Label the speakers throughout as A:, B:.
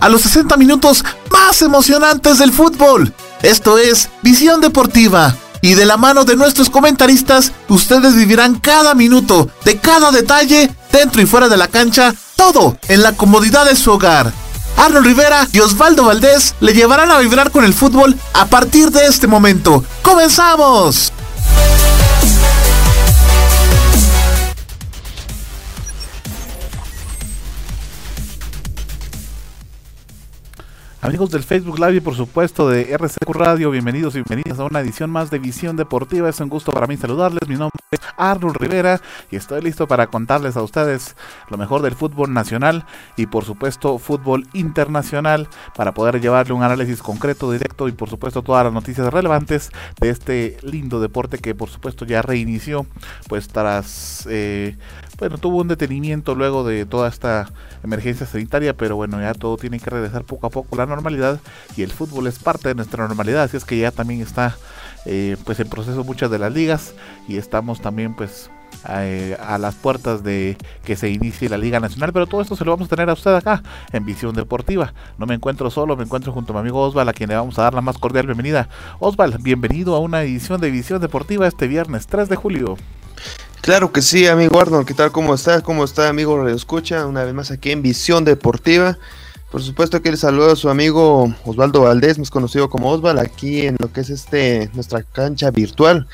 A: A los 60 minutos más emocionantes del fútbol. Esto es Visión Deportiva. Y de la mano de nuestros comentaristas, ustedes vivirán cada minuto, de cada detalle, dentro y fuera de la cancha, todo en la comodidad de su hogar. Arnold Rivera y Osvaldo Valdés le llevarán a vibrar con el fútbol a partir de este momento. ¡Comenzamos! Amigos del Facebook Live y por supuesto de RCQ Radio, bienvenidos y bienvenidas a una edición más de Visión Deportiva. Es un gusto para mí saludarles. Mi nombre es Arnold Rivera y estoy listo para contarles a ustedes lo mejor del fútbol nacional y por supuesto fútbol internacional para poder llevarle un análisis concreto, directo y por supuesto todas las noticias relevantes de este lindo deporte que por supuesto ya reinició pues tras eh, bueno, tuvo un detenimiento luego de toda esta emergencia sanitaria, pero bueno, ya todo tiene que regresar poco a poco a la normalidad y el fútbol es parte de nuestra normalidad, así es que ya también está eh, pues en proceso muchas de las ligas y estamos también pues eh, a las puertas de que se inicie la Liga Nacional, pero todo esto se lo vamos a tener a usted acá en Visión Deportiva. No me encuentro solo, me encuentro junto a mi amigo Osval, a quien le vamos a dar la más cordial bienvenida. Osval, bienvenido a una edición de Visión Deportiva este viernes 3 de julio.
B: Claro que sí, amigo Arnold, ¿qué tal? ¿Cómo está? ¿Cómo está, amigo Radio Escucha? Una vez más aquí en Visión Deportiva. Por supuesto que le saludo a su amigo Osvaldo Valdés, más conocido como Osval, aquí en lo que es este nuestra cancha virtual,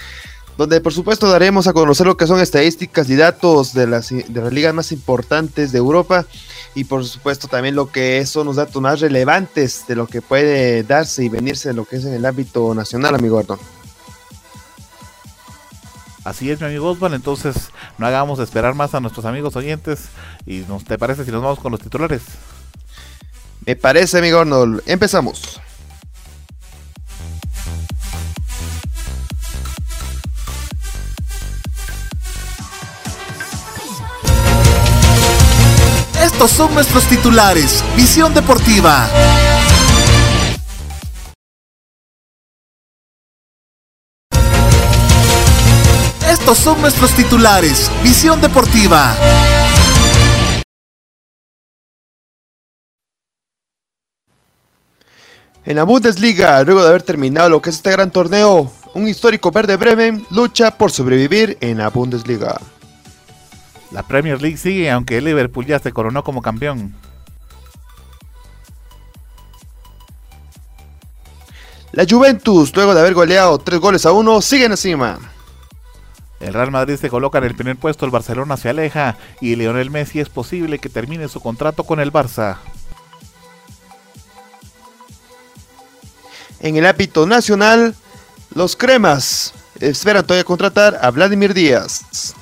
B: donde por supuesto daremos a conocer lo que son estadísticas y datos de las, de las ligas más importantes de Europa y por supuesto también lo que son los datos más relevantes de lo que puede darse y venirse en lo que es en el ámbito nacional, amigo Arnold.
A: Así es, mi amigo Osval. Entonces, no hagamos esperar más a nuestros amigos oyentes. ¿Y nos, te parece si nos vamos con los titulares?
B: Me parece, amigo Arnold. Empezamos.
A: Estos son nuestros titulares. Visión Deportiva. Estos son nuestros titulares. Visión Deportiva.
B: En la Bundesliga, luego de haber terminado lo que es este gran torneo, un histórico verde Bremen lucha por sobrevivir en la Bundesliga.
A: La Premier League sigue, aunque el Liverpool ya se coronó como campeón.
B: La Juventus, luego de haber goleado 3 goles a 1, sigue encima.
A: El Real Madrid se coloca en el primer puesto, el Barcelona se aleja y Lionel Messi es posible que termine su contrato con el Barça.
B: En el ámbito nacional, los cremas esperan todavía contratar a Vladimir Díaz.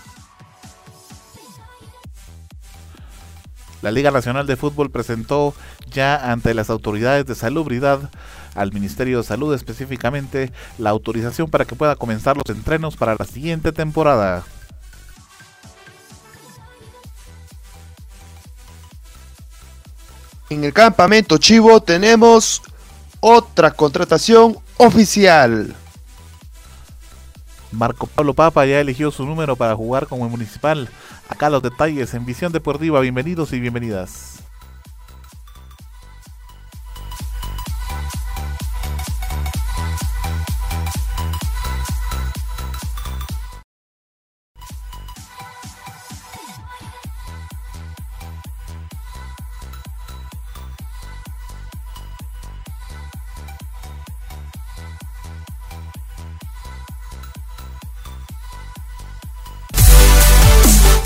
A: La Liga Nacional de Fútbol presentó ya ante las autoridades de salubridad al Ministerio de Salud específicamente la autorización para que pueda comenzar los entrenos para la siguiente temporada.
B: En el campamento Chivo tenemos otra contratación oficial.
A: Marco Pablo Papa ya eligió su número para jugar como municipal. Acá los detalles en Visión Deportiva. Bienvenidos y bienvenidas.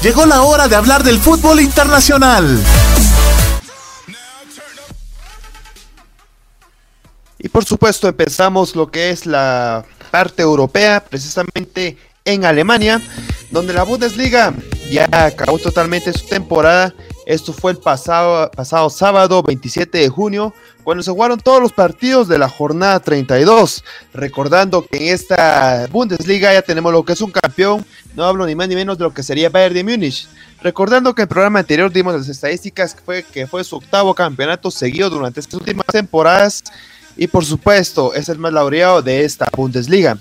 A: Llegó la hora de hablar del fútbol internacional.
B: Y por supuesto empezamos lo que es la parte europea, precisamente en Alemania, donde la Bundesliga ya acabó totalmente su temporada. Esto fue el pasado, pasado sábado 27 de junio, cuando se jugaron todos los partidos de la jornada 32. Recordando que en esta Bundesliga ya tenemos lo que es un campeón, no hablo ni más ni menos de lo que sería Bayern de Múnich. Recordando que en el programa anterior dimos las estadísticas que fue, que fue su octavo campeonato seguido durante estas últimas temporadas y por supuesto es el más laureado de esta Bundesliga.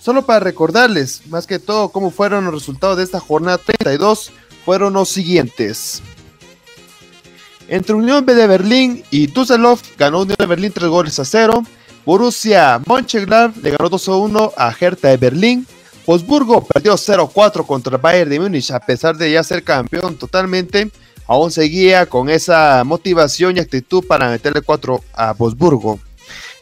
B: Solo para recordarles más que todo cómo fueron los resultados de esta jornada 32 fueron los siguientes. Entre Unión de Berlín y Düsseldorf ganó Unión de Berlín 3 goles a 0. Borussia Mönchengladbach le ganó 2 a 1 a Hertha de Berlín. Wolfsburgo perdió 0-4 contra Bayern de Múnich a pesar de ya ser campeón totalmente. Aún seguía con esa motivación y actitud para meterle 4 a Wolfsburgo.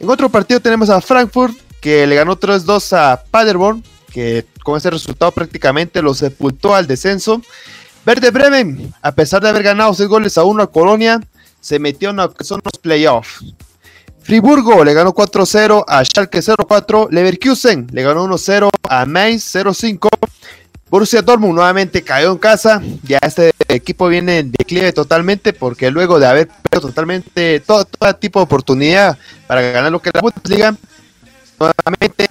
B: En otro partido tenemos a Frankfurt que le ganó 3-2 a Paderborn, que con ese resultado prácticamente lo sepultó al descenso. Verde Bremen, a pesar de haber ganado 6 goles a 1 a Colonia, se metió en los playoffs. Friburgo le ganó 4-0 a Schalke 0-4. Leverkusen le ganó 1-0 a Mainz 0-5. Borussia Dortmund nuevamente cayó en casa. Ya este equipo viene en declive totalmente porque luego de haber perdido totalmente todo, tipo de oportunidad para ganar lo que la Bundesliga, nuevamente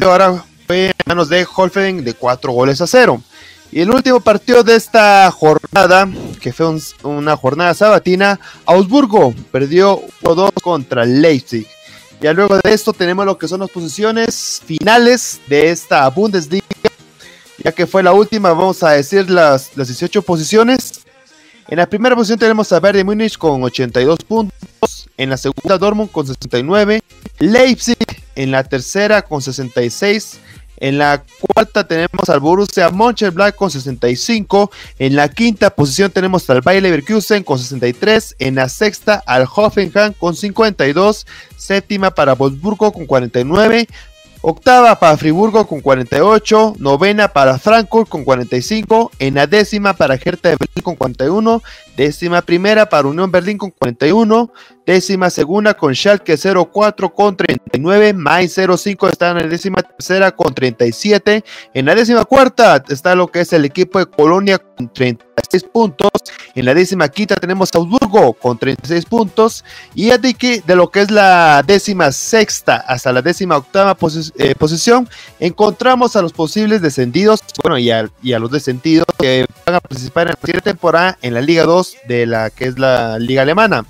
B: ahora fue en manos de Holfeden de 4 goles a 0. Y el último partido de esta jornada, que fue un, una jornada sabatina, Augsburgo perdió 1-2 contra Leipzig. Ya luego de esto tenemos lo que son las posiciones finales de esta Bundesliga. Ya que fue la última, vamos a decir las, las 18 posiciones. En la primera posición tenemos a Bayern Múnich con 82 puntos. En la segunda Dortmund con 69. Leipzig en la tercera con 66. En la cuarta tenemos al Borussia Mönchengladbach con 65. En la quinta posición tenemos al Bayer Leverkusen con 63. En la sexta al Hoffenheim con 52. Séptima para Wolfsburgo con 49. Octava para Friburgo con 48, novena para Frankfurt con 45, en la décima para Hertha de Berlín con 41, décima primera para Unión Berlín con 41, décima segunda con Schalke 04 con 39, Mainz 05 está en la décima tercera con 37, en la décima cuarta está lo que es el equipo de Colonia con 36 puntos, en la décima quinta tenemos a Augsburgo con 36 puntos. Y de, de lo que es la décima sexta hasta la décima octava eh, posición encontramos a los posibles descendidos, bueno y a, y a los descendidos que van a participar en la siguiente temporada en la Liga 2 de la que es la Liga Alemana.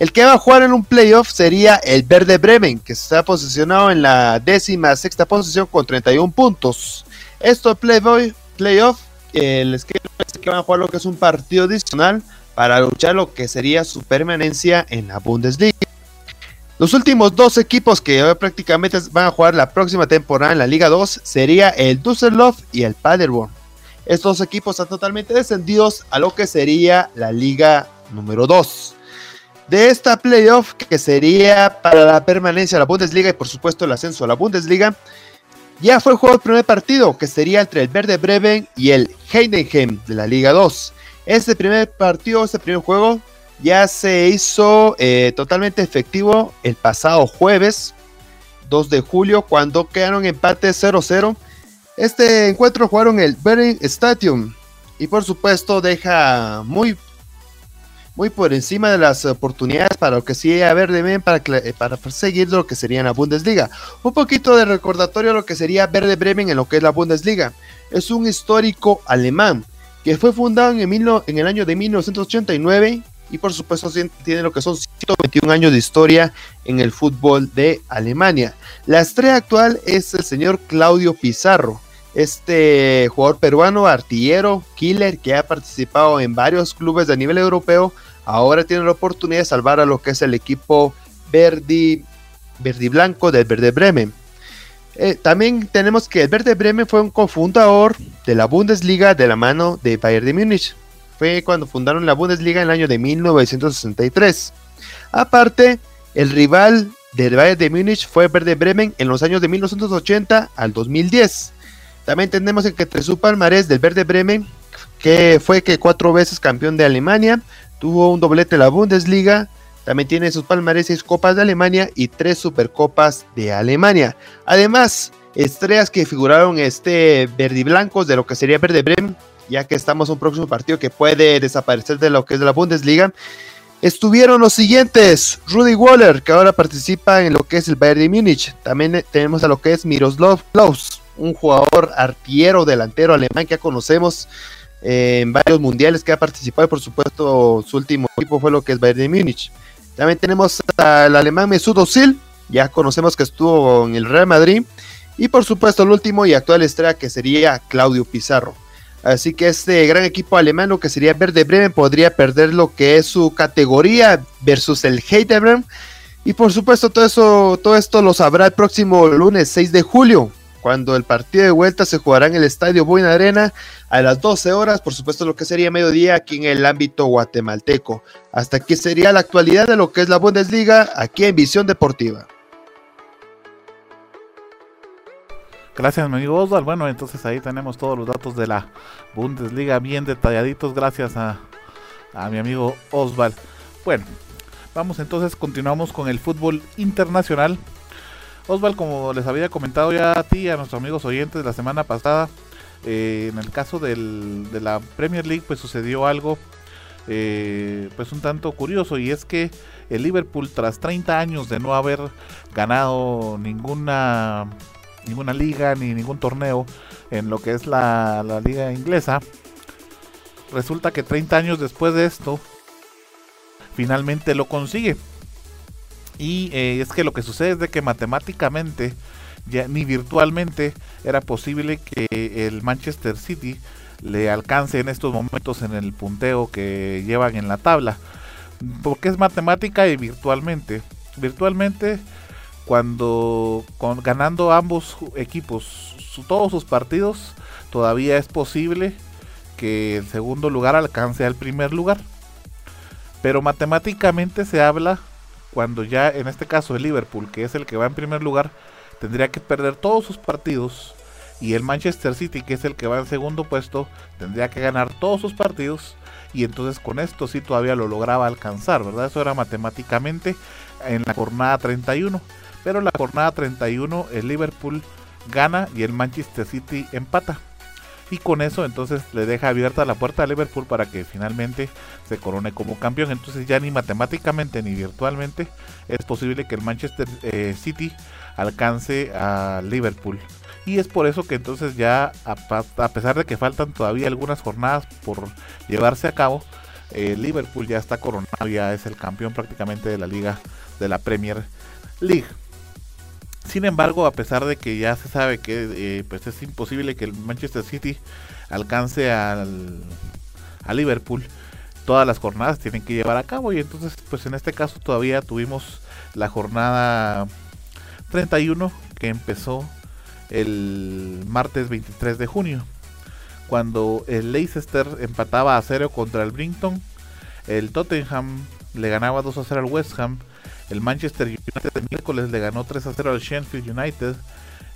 B: El que va a jugar en un playoff sería el Verde Bremen, que está posicionado en la décima sexta posición con 31 puntos. Esto playoff, playoff eh, les que van a jugar lo que es un partido adicional para luchar lo que sería su permanencia en la Bundesliga. Los últimos dos equipos que prácticamente van a jugar la próxima temporada en la Liga 2 sería el Düsseldorf y el Paderborn. Estos equipos están totalmente descendidos a lo que sería la Liga número 2 de esta playoff que sería para la permanencia a la Bundesliga y por supuesto el ascenso a la Bundesliga. Ya fue el primer partido que sería entre el Verde Bremen y el Heidenheim de la Liga 2. Este primer partido, este primer juego ya se hizo eh, totalmente efectivo el pasado jueves 2 de julio cuando quedaron empate 0-0. Este encuentro jugaron el Bering Stadium y por supuesto deja muy muy por encima de las oportunidades para lo que a Verde Bremen para, para perseguir lo que sería la Bundesliga. Un poquito de recordatorio a lo que sería Verde Bremen en lo que es la Bundesliga. Es un histórico alemán que fue fundado en el, en el año de 1989 y por supuesto tiene lo que son 121 años de historia en el fútbol de Alemania. La estrella actual es el señor Claudio Pizarro este jugador peruano, artillero, killer, que ha participado en varios clubes de nivel europeo, ahora tiene la oportunidad de salvar a lo que es el equipo Verdi, Verdi Blanco del Verde Bremen. Eh, también tenemos que el Verde Bremen fue un cofundador de la Bundesliga de la mano de Bayern de Múnich. Fue cuando fundaron la Bundesliga en el año de 1963. Aparte, el rival del Bayern de Múnich fue Verde Bremen en los años de 1980 al 2010. También tenemos el que entre su palmarés del Verde Bremen, que fue que cuatro veces campeón de Alemania, tuvo un doblete en la Bundesliga, también tiene sus palmarés seis copas de Alemania y tres supercopas de Alemania. Además, estrellas que figuraron este verde de lo que sería Verde Bremen, ya que estamos en un próximo partido que puede desaparecer de lo que es la Bundesliga. Estuvieron los siguientes: Rudy Waller, que ahora participa en lo que es el Bayern de Múnich. También tenemos a lo que es Miroslav Klaus, un jugador artillero delantero alemán que ya conocemos en varios mundiales que ha participado por supuesto su último equipo fue lo que es Bayern de Múnich. También tenemos al alemán Mesut Özil, ya conocemos que estuvo en el Real Madrid y por supuesto el último y actual estrella que sería Claudio Pizarro. Así que este gran equipo alemán, lo que sería Verde Bremen, podría perder lo que es su categoría versus el Heidelberg. Y por supuesto, todo eso, todo esto lo sabrá el próximo lunes 6 de julio, cuando el partido de vuelta se jugará en el Estadio Buena Arena a las 12 horas, por supuesto lo que sería mediodía aquí en el ámbito guatemalteco. Hasta aquí sería la actualidad de lo que es la Bundesliga aquí en Visión Deportiva.
A: Gracias, mi amigo Oswald. Bueno, entonces ahí tenemos todos los datos de la Bundesliga bien detalladitos. Gracias a, mi amigo Oswald. Bueno, vamos entonces, continuamos con el fútbol internacional. Oswald, como les había comentado ya a ti a nuestros amigos oyentes la semana pasada, eh, en el caso de la Premier League, pues sucedió algo eh, pues un tanto curioso y es que el Liverpool tras 30 años de no haber ganado ninguna ninguna liga ni ningún torneo en lo que es la, liga inglesa. Resulta que 30 años después de esto, finalmente lo consigue. Y eh, es que lo que sucede es de que matemáticamente, ya ni virtualmente, era posible que el Manchester City le alcance en estos momentos en el punteo que llevan en la tabla. Porque es matemática y virtualmente. Virtualmente cuando ganando ambos equipos todos sus partidos, todavía es posible que el segundo lugar alcance al primer lugar. Pero matemáticamente se habla cuando ya en este caso el Liverpool, que es el que va en primer lugar, tendría que perder todos sus partidos y el Manchester City, que es el que va en segundo puesto, tendría que ganar todos sus partidos y entonces con esto sí todavía lo lograba alcanzar, ¿verdad? Eso era matemáticamente en la jornada 31. Pero en la jornada 31 el Liverpool gana y el Manchester City empata. Y con eso entonces le deja abierta la puerta a Liverpool para que finalmente se corone como campeón. Entonces ya ni matemáticamente ni virtualmente es posible que el Manchester eh, City alcance a Liverpool. Y es por eso que entonces ya, a, pesar de que faltan todavía algunas jornadas por llevarse a cabo, eh, Liverpool ya está coronado, ya es el campeón prácticamente de la liga de la Premier League. Sin embargo, a pesar de que ya se sabe que eh, pues es imposible que el Manchester City alcance al, a Liverpool, todas las jornadas tienen que llevar a cabo. Y entonces pues en este caso todavía tuvimos la jornada 31 que empezó el martes 23 de junio cuando el Leicester empataba a cero contra el Brinton, el Tottenham le ganaba 2 a 0 al West Ham el Manchester United el miércoles le ganó 3 a 0 al Sheffield United.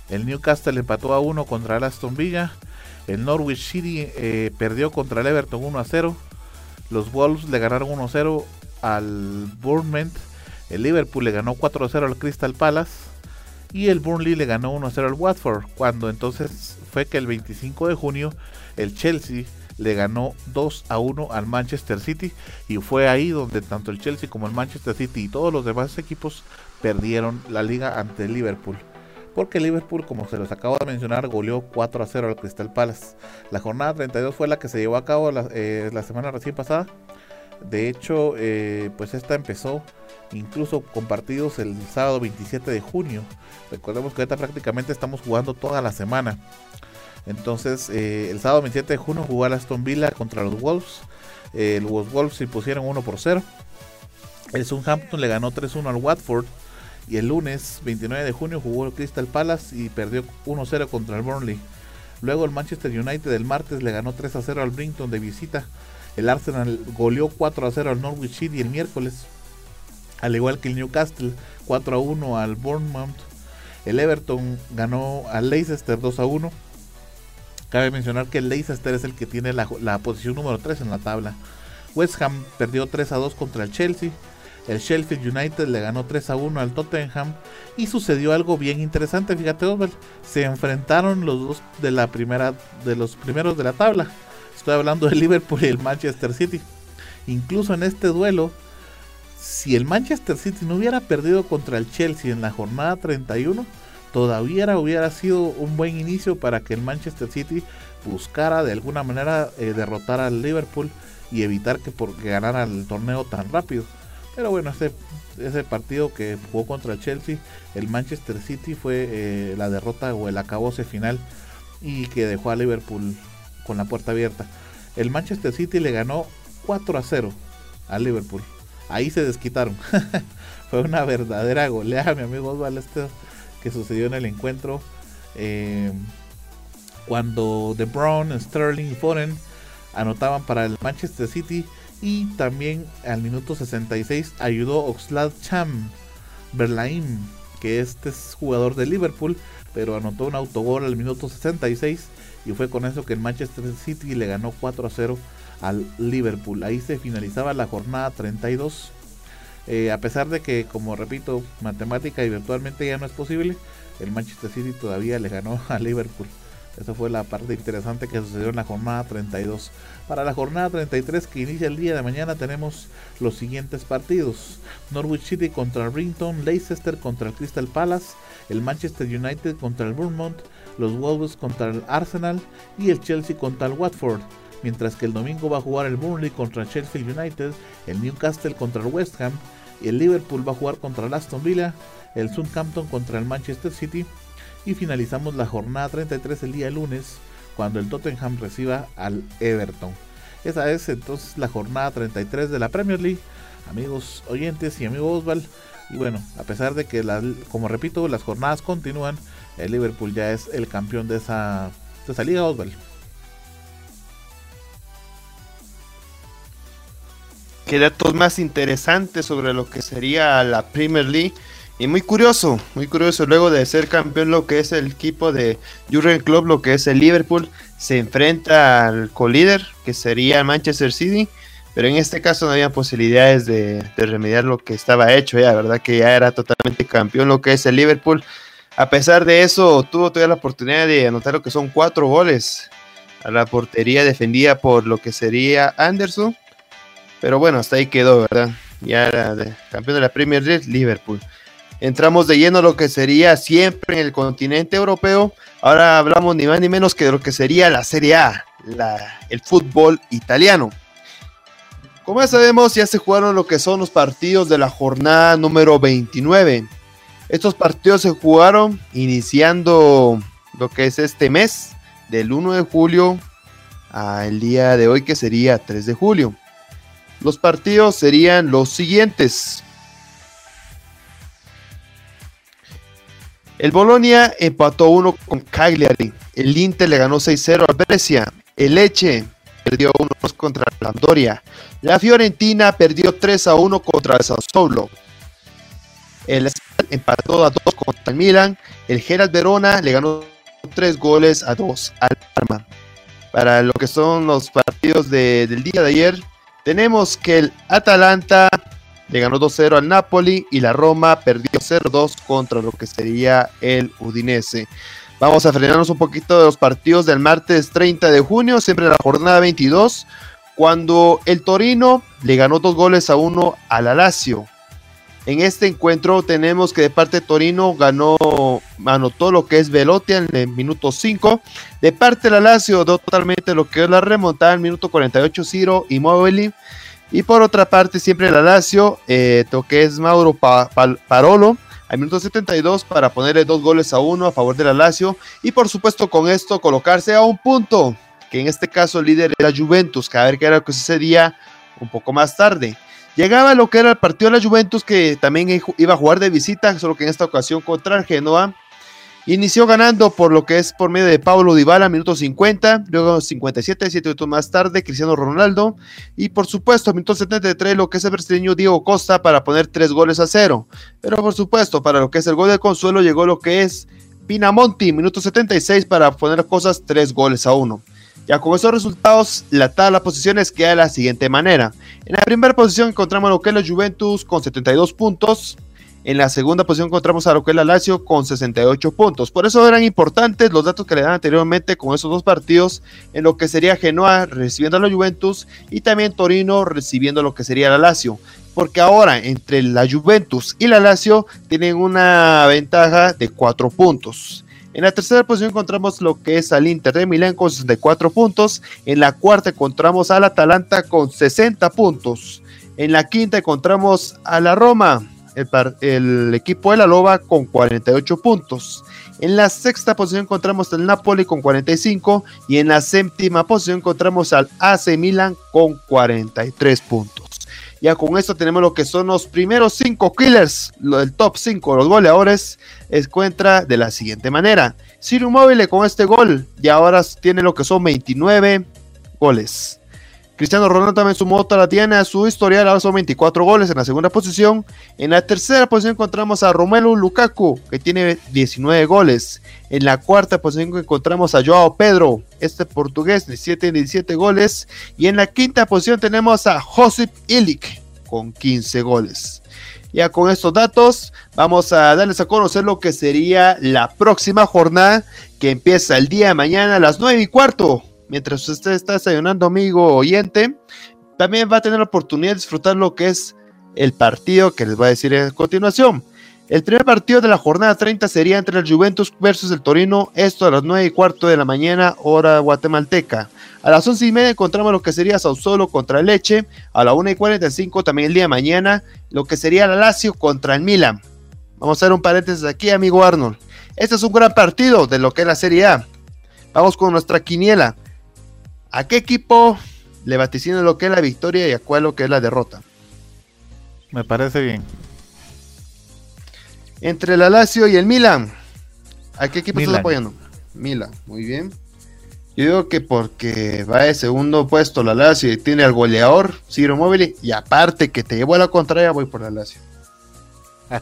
A: El Newcastle empató a 1 contra el Aston Villa. El Norwich City eh, perdió contra el Everton 1 a 0. Los Wolves le ganaron 1 a 0 al Bournemouth. El Liverpool le ganó 4 a 0 al Crystal Palace. Y el Burnley le ganó 1 a 0 al Watford. Cuando entonces fue que el 25 de junio el Chelsea le ganó 2 a 1 al Manchester City y fue ahí donde tanto el Chelsea como el Manchester City y todos los demás equipos perdieron la liga ante el Liverpool. Porque Liverpool, como se los acabo de mencionar, goleó 4 a 0 al Crystal Palace. La jornada 32 fue la que se llevó a cabo la, eh, semana recién pasada. De hecho, eh, pues esta empezó incluso con partidos el sábado 27 de junio. Recordemos que ahorita prácticamente estamos jugando toda la semana. Entonces, eh, el sábado 27 de junio jugó Aston Villa contra los Wolves. Eh, los Wolves se impusieron 1 por 0. El Southampton le ganó 3-1 al Watford. Y el lunes 29 de junio jugó el Crystal Palace y perdió 1-0 contra el Burnley. Luego el Manchester United el martes le ganó 3-0 al Brinton de visita. El Arsenal goleó 4-0 al Norwich City el miércoles. Al igual que el Newcastle 4-1 al Bournemouth. El Everton ganó al Leicester 2-1. Cabe mencionar que el Leicester es el que tiene la, posición número 3 en la tabla. West Ham perdió 3 a 2 contra el Chelsea. El Sheffield United le ganó 3 a 1 al Tottenham. Y sucedió algo bien interesante. Fíjate, Oswald. Se enfrentaron los dos de la primera. de los primeros de la tabla. Estoy hablando del Liverpool y el Manchester City. Incluso en este duelo. Si el Manchester City no hubiera perdido contra el Chelsea en la jornada 31 todavía hubiera sido un buen inicio para que el Manchester City buscara de alguna manera eh, derrotar al Liverpool y evitar que porque ganara el torneo tan rápido. Pero bueno, ese, ese partido que jugó contra el Chelsea, el Manchester City fue eh, la derrota o el acabose final y que dejó a Liverpool con la puerta abierta. El Manchester City le ganó 4 a 0 al Liverpool. Ahí se desquitaron. Fue una verdadera goleada, mi amigo Osvaldo, este que sucedió en el encuentro. Eh, cuando De Bruyne, Sterling y Foren anotaban para el Manchester City y también al minuto 66 ayudó Oxlade Cham Berlaim, que este es jugador de Liverpool, pero anotó un autogol al minuto 66 y fue con eso que el Manchester City le ganó 4 a 0 al Liverpool. Ahí se finalizaba la jornada 32. Eh, a pesar de que, como repito, matemática y virtualmente ya no es posible, el Manchester City todavía le ganó al Liverpool. Esa fue la parte interesante que sucedió en la jornada 32. Para la jornada 33 que inicia el día de mañana tenemos los siguientes partidos. Norwich City contra Rington, Leicester contra el Crystal Palace, el Manchester United contra el Bournemouth, los Wolves contra el Arsenal y el Chelsea contra el Watford. Mientras que el domingo va a jugar el Burnley contra el Chelsea United, el Newcastle contra el West Ham, el Liverpool va a jugar contra el Aston Villa, el Southampton contra el Manchester City y finalizamos la jornada 33 el día lunes cuando el Tottenham reciba al Everton. Esa es entonces la jornada 33 de la Premier League. Amigos oyentes y amigos Osval. Y bueno, a pesar de que, como repito, las jornadas continúan, el Liverpool ya es el campeón de esa, de esa liga Osval.
B: Qué datos más interesantes sobre lo que sería la Premier League. Y muy curioso, muy curioso, luego de ser campeón lo que es el equipo de Jurgen Klopp, lo que es el Liverpool, se enfrenta al colíder, que sería Manchester City, pero en este caso no había posibilidades de, remediar lo que estaba hecho, ya, verdad que ya era totalmente campeón lo que es el Liverpool. A pesar de eso, tuvo todavía la oportunidad de anotar lo que son cuatro goles a la portería defendida por lo que sería Anderson, pero bueno, hasta ahí quedó, ¿verdad? Ya era campeón de la Premier League, Liverpool entramos de lleno lo que sería siempre en el continente europeo. Ahora hablamos ni más ni menos que de lo que sería la Serie A, el fútbol italiano. Como ya sabemos, ya se jugaron lo que son los partidos de la jornada número 29. Estos partidos se jugaron iniciando lo que es este mes, del 1 de julio al día de hoy, que sería 3 de julio. Los partidos serían los siguientes. El Bolonia empató 1 con Cagliari. El Inter le ganó 6-0 a Brescia. El Leche perdió 1-2 contra la Andoria. La Fiorentina perdió 3-1 contra el Sassuolo. El empató a 2 contra el Milan. El Gerald Verona le ganó 3 goles a 2 al Parma. Para lo que son los partidos del día de ayer, tenemos que el Atalanta le ganó 2-0 al Napoli y la Roma perdió 0-2 contra lo que sería el Udinese. Vamos a frenarnos un poquito de los partidos del martes 30 de junio, siempre la jornada 22, cuando el Torino le ganó dos goles a uno al Alacio. En este encuentro tenemos que de parte de Torino ganó, anotó lo que es Velotti en el minuto 5. De parte del Alacio, totalmente lo que es la remontada en el minuto 48 Ciro y Mobili y por otra parte, siempre la Lazio, eh, que es Mauro Parolo, al minuto 72 para ponerle dos goles a uno a favor de la Lazio. Y por supuesto, con esto colocarse a un punto, que en este caso el líder era Juventus, que a ver qué era lo que sucedía un poco más tarde. Llegaba lo que era el partido de la Juventus, que también iba a jugar de visita, solo que en esta ocasión contra el Genoa. Inició ganando por lo que es por medio de Pablo Dybala, minuto 50, luego 57, 7 minutos más tarde, Cristiano Ronaldo, y por supuesto, minuto 73, lo que es el brasileño Diego Costa para poner 3 goles a 0. Pero por supuesto, para lo que es el gol de consuelo, llegó lo que es Pinamonti, minuto 76, para poner cosas 3 goles a 1. Ya con esos resultados, la tabla de posiciones queda de la siguiente manera. En la primera posición encontramos lo que es la Juventus con 72 puntos. En la segunda posición encontramos a lo que es la Lazio con 68 puntos. Por eso eran importantes los datos que le dan anteriormente con esos dos partidos en lo que sería Genoa recibiendo a la Juventus y también Torino recibiendo lo que sería la Lazio. Porque ahora entre la Juventus y la Lazio tienen una ventaja de 4 puntos. En la tercera posición encontramos lo que es al Inter de Milán con 64 puntos. En la cuarta encontramos al Atalanta con 60 puntos. En la quinta encontramos a la Roma el, equipo de la Loba con 48 puntos. En la sexta posición encontramos al Napoli con 45 y en la séptima posición encontramos al AC Milan con 43 puntos. Ya con esto tenemos lo que son los primeros 5 killers, lo del top 5, los goleadores, encuentra de la siguiente manera. Ciro Móvil con este gol y ahora tiene lo que son 29 goles. Cristiano Ronaldo también sumó otra la tiene a su historial, ahora son 24 goles en la segunda posición. En la tercera posición encontramos a Romelu Lukaku, que tiene 19 goles. En la cuarta posición encontramos a Joao Pedro, este portugués, 17 17 goles. Y en la quinta posición tenemos a Josip Ilic, con 15 goles. Ya con estos datos vamos a darles a conocer lo que sería la próxima jornada que empieza el día de mañana a las 9 y cuarto mientras usted está desayunando, amigo oyente, también va a tener la oportunidad de disfrutar lo que es el partido que les voy a decir a continuación. El primer partido de la jornada 30 sería entre el Juventus versus el Torino, esto a las 9 y cuarto de la mañana, hora guatemalteca. A las 11 y media encontramos lo que sería Sausolo contra Leche, a las 1 y 45 también el día de mañana, lo que sería la Lazio contra el Milan. Vamos a hacer un paréntesis aquí, amigo Arnold. Este es un gran partido de lo que es la Serie A. Vamos con nuestra quiniela. ¿A qué equipo le vaticina lo que es la victoria y a cuál lo que es la derrota?
A: Me parece bien.
B: Entre el Lazio y el Milan. ¿A qué equipo estás apoyando? Milan, muy bien. Yo digo que porque va de segundo puesto la Lazio y tiene al goleador Ciro Móvil y aparte que te llevo a la contraria voy por la Lazio.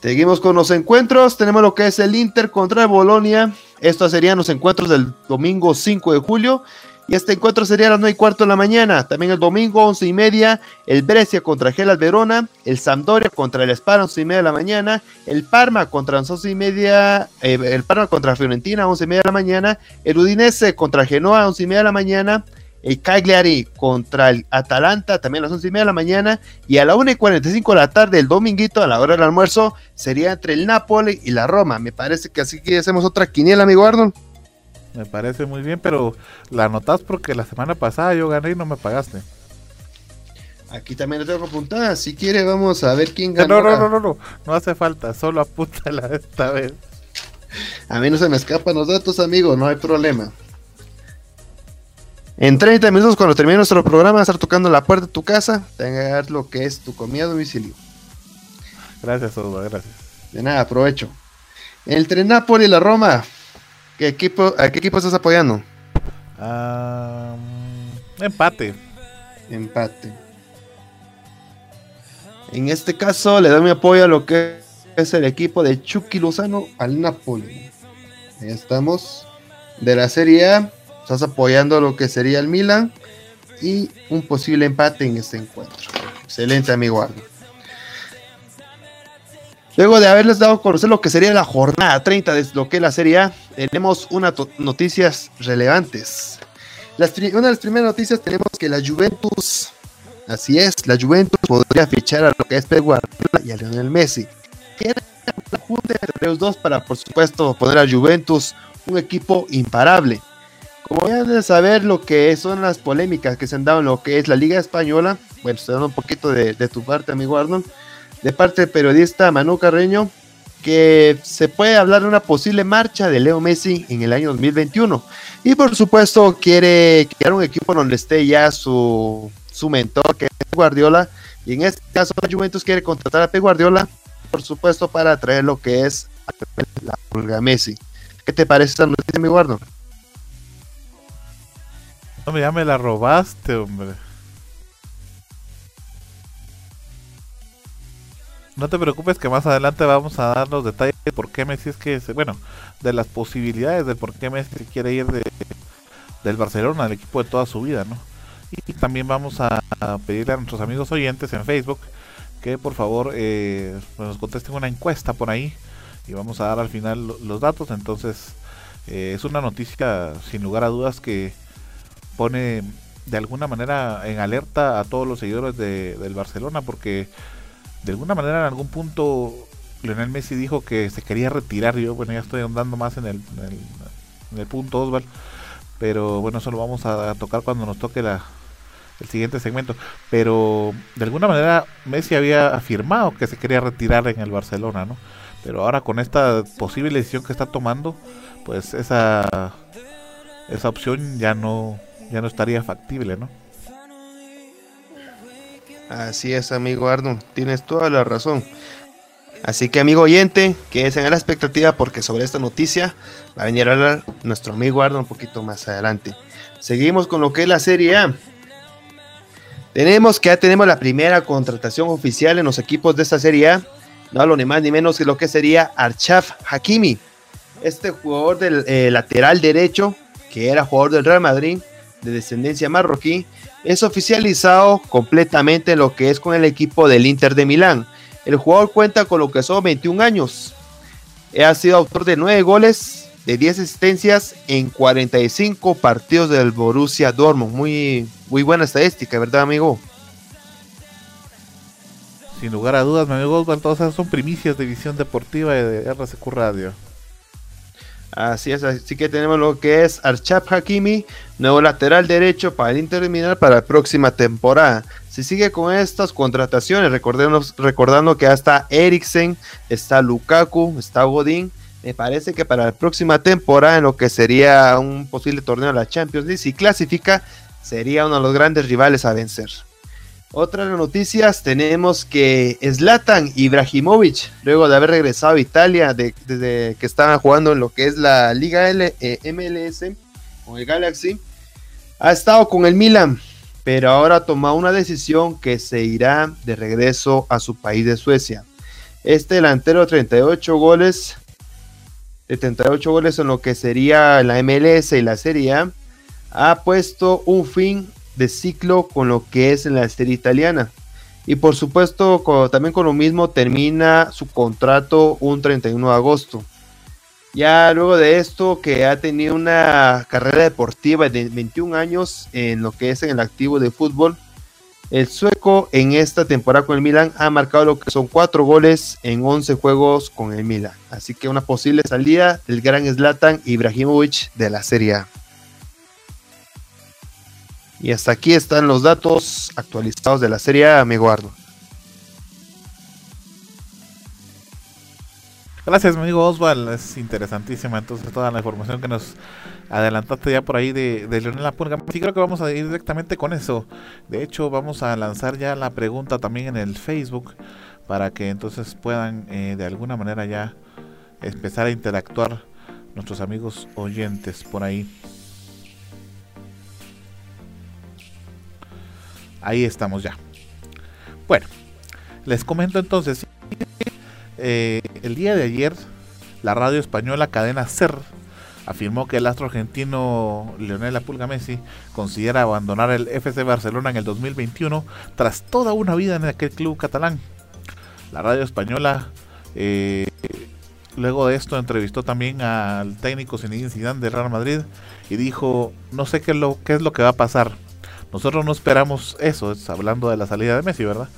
B: Seguimos con los encuentros. Tenemos lo que es el Inter contra el Bolonia. Estos serían los encuentros del domingo 5 de julio. Y este encuentro sería a las 9 y cuarto de la mañana. También el domingo 11 y media, el Brescia contra Gelas Verona, el Sampdoria contra el Spar 11 y media de la mañana, el Parma contra las 11 y media, eh, el Parma contra Fiorentina 11 y media de la mañana, el Udinese contra Genoa 11 y media de la mañana, el Cagliari contra el Atalanta también a las 11 y media de la mañana y a la 1 y 45 de la tarde el dominguito a la hora del almuerzo sería entre el Napoli y la Roma. Me parece que así que hacemos otra quiniela, amigo Arnold.
A: Me parece muy bien, pero la notas porque la semana pasada yo gané y no me pagaste.
B: Aquí también lo tengo apuntada. Si quiere, vamos a ver quién ganó.
A: No, no, no, no, no. No hace falta. Solo apúntala esta vez.
B: A mí no se me escapan los datos, amigo. No hay problema. En 30 minutos, cuando termine nuestro programa, a estar tocando la puerta de tu casa, te van a dar lo que es tu comida a domicilio.
A: Gracias, Osvaldo, gracias.
B: De nada, aprovecho. Entre Napoli y la Roma, ¿qué equipo, ¿a qué equipo estás apoyando?
A: empate.
B: Empate. En este caso, le doy mi apoyo a lo que es el equipo de Chucky Lozano al Napoli. Ahí estamos. De la Serie A, Estás apoyando lo que sería el Milan y un posible empate en este encuentro. Excelente, amigo Arno. Luego de haberles dado a conocer lo que sería la jornada 30 de lo que es la Serie A, tenemos unas noticias relevantes. una de las primeras noticias tenemos que la Juventus, así es, la Juventus podría fichar a lo que es Pep Guardiola y a Lionel Messi. Era una junta entre los dos para, por supuesto, poner a Juventus un equipo imparable. Como ya de saber lo que son las polémicas que se han dado en lo que es la Liga Española, bueno, estoy dando un poquito de, tu parte, amigo Arnold, de parte del periodista Manu Carreño, que se puede hablar de una posible marcha de Leo Messi en el año 2021. Y por supuesto quiere crear un equipo donde esté ya su, su mentor, que es Guardiola. Y en este caso, Juventus quiere contratar a Pep Guardiola, por supuesto, para traer lo que es la pulga Messi. ¿Qué te parece esta noticia, amigo Arnold?
A: No, ya me la robaste, hombre. No te preocupes que más adelante vamos a dar los detalles de por qué Messi es que, bueno, de las posibilidades de por qué Messi quiere ir de, del Barcelona, al equipo de toda su vida, ¿no? Y, también vamos a, pedirle a nuestros amigos oyentes en Facebook que por favor eh, nos contesten una encuesta por ahí y vamos a dar al final los datos. Entonces, eh, es una noticia sin lugar a dudas que pone de alguna manera en alerta a todos los seguidores de, del Barcelona porque de alguna manera en algún punto Lionel Messi dijo que se quería retirar yo bueno ya estoy andando más en el, en el, punto Osval pero bueno eso lo vamos a, tocar cuando nos toque el siguiente segmento. Pero de alguna manera Messi había afirmado que se quería retirar en el Barcelona, ¿no? Pero ahora con esta posible decisión que está tomando, pues esa esa opción ya no ya no estaría factible, ¿no?
B: Así es, amigo Arno, tienes toda la razón. Así que, amigo oyente, que en la expectativa porque sobre esta noticia va a venir a hablar nuestro amigo Arno un poquito más adelante. Seguimos con lo que es la Serie A. Tenemos que ya tenemos la primera contratación oficial en los equipos de esta Serie A. No hablo ni más ni menos que lo que sería Archaf Hakimi. Este jugador del eh, lateral derecho, que era jugador del Real Madrid, de descendencia marroquí, es oficializado completamente lo que es con el equipo del Inter de Milán. El jugador cuenta con lo que son 21 años. Ha sido autor de 9 goles, de 10 asistencias en 45 partidos del Borussia Dortmund. Muy, muy buena estadística, ¿verdad, amigo?
A: Sin lugar a dudas, mi amigo Osvaldo, todas esas son primicias de visión deportiva de RCQ Radio.
B: Así es, así que tenemos lo que es Archab Hakimi, nuevo lateral derecho para el Inter para la próxima temporada. Si sigue con estas contrataciones, recordando que hasta Eriksen, está Lukaku, está Godín, me parece que para la próxima temporada, en lo que sería un posible torneo de la Champions League, si clasifica, sería uno de los grandes rivales a vencer. Otras noticias tenemos que Zlatan Ibrahimovic, luego de haber regresado a Italia, desde que estaba jugando en lo que es la Liga L, eh, MLS con el Galaxy, ha estado con el Milan, pero ahora ha tomado una decisión que se irá de regreso a su país de Suecia. Este delantero de 38 goles, de 38 goles en lo que sería la MLS y la Serie A, ha puesto un fin de ciclo con lo que es en la serie italiana. Y por supuesto, también con lo mismo termina su contrato un 31 de agosto. Ya luego de esto, que ha tenido una carrera deportiva de 21 años en lo que es en el activo de fútbol, el sueco en esta temporada con el Milan ha marcado lo que son 4 goles en 11 juegos con el Milan. Así que una posible salida del gran Zlatan Ibrahimovic de la Serie A. Y hasta aquí están los datos actualizados de la serie, amigo Arno.
A: Gracias, amigo Oswald. Es interesantísima entonces toda la información que nos adelantaste ya por ahí de, de Leonel Lapurga. Sí, creo que vamos a ir directamente con eso. De hecho, vamos a lanzar ya la pregunta también en el Facebook para que entonces puedan eh, de alguna manera ya empezar a interactuar nuestros amigos oyentes por ahí. Ahí estamos ya. Bueno, les comento entonces. Eh, el día de ayer, la radio española Cadena Ser afirmó que el astro argentino Leonel Apulga Messi considera abandonar el FC Barcelona en el 2021 tras toda una vida en aquel club catalán. La radio española eh, luego de esto entrevistó también al técnico Zinedine Zidane del Real Madrid y dijo no sé qué lo, qué es lo que va a pasar nosotros no esperamos eso, es hablando de la salida de Messi, ¿verdad?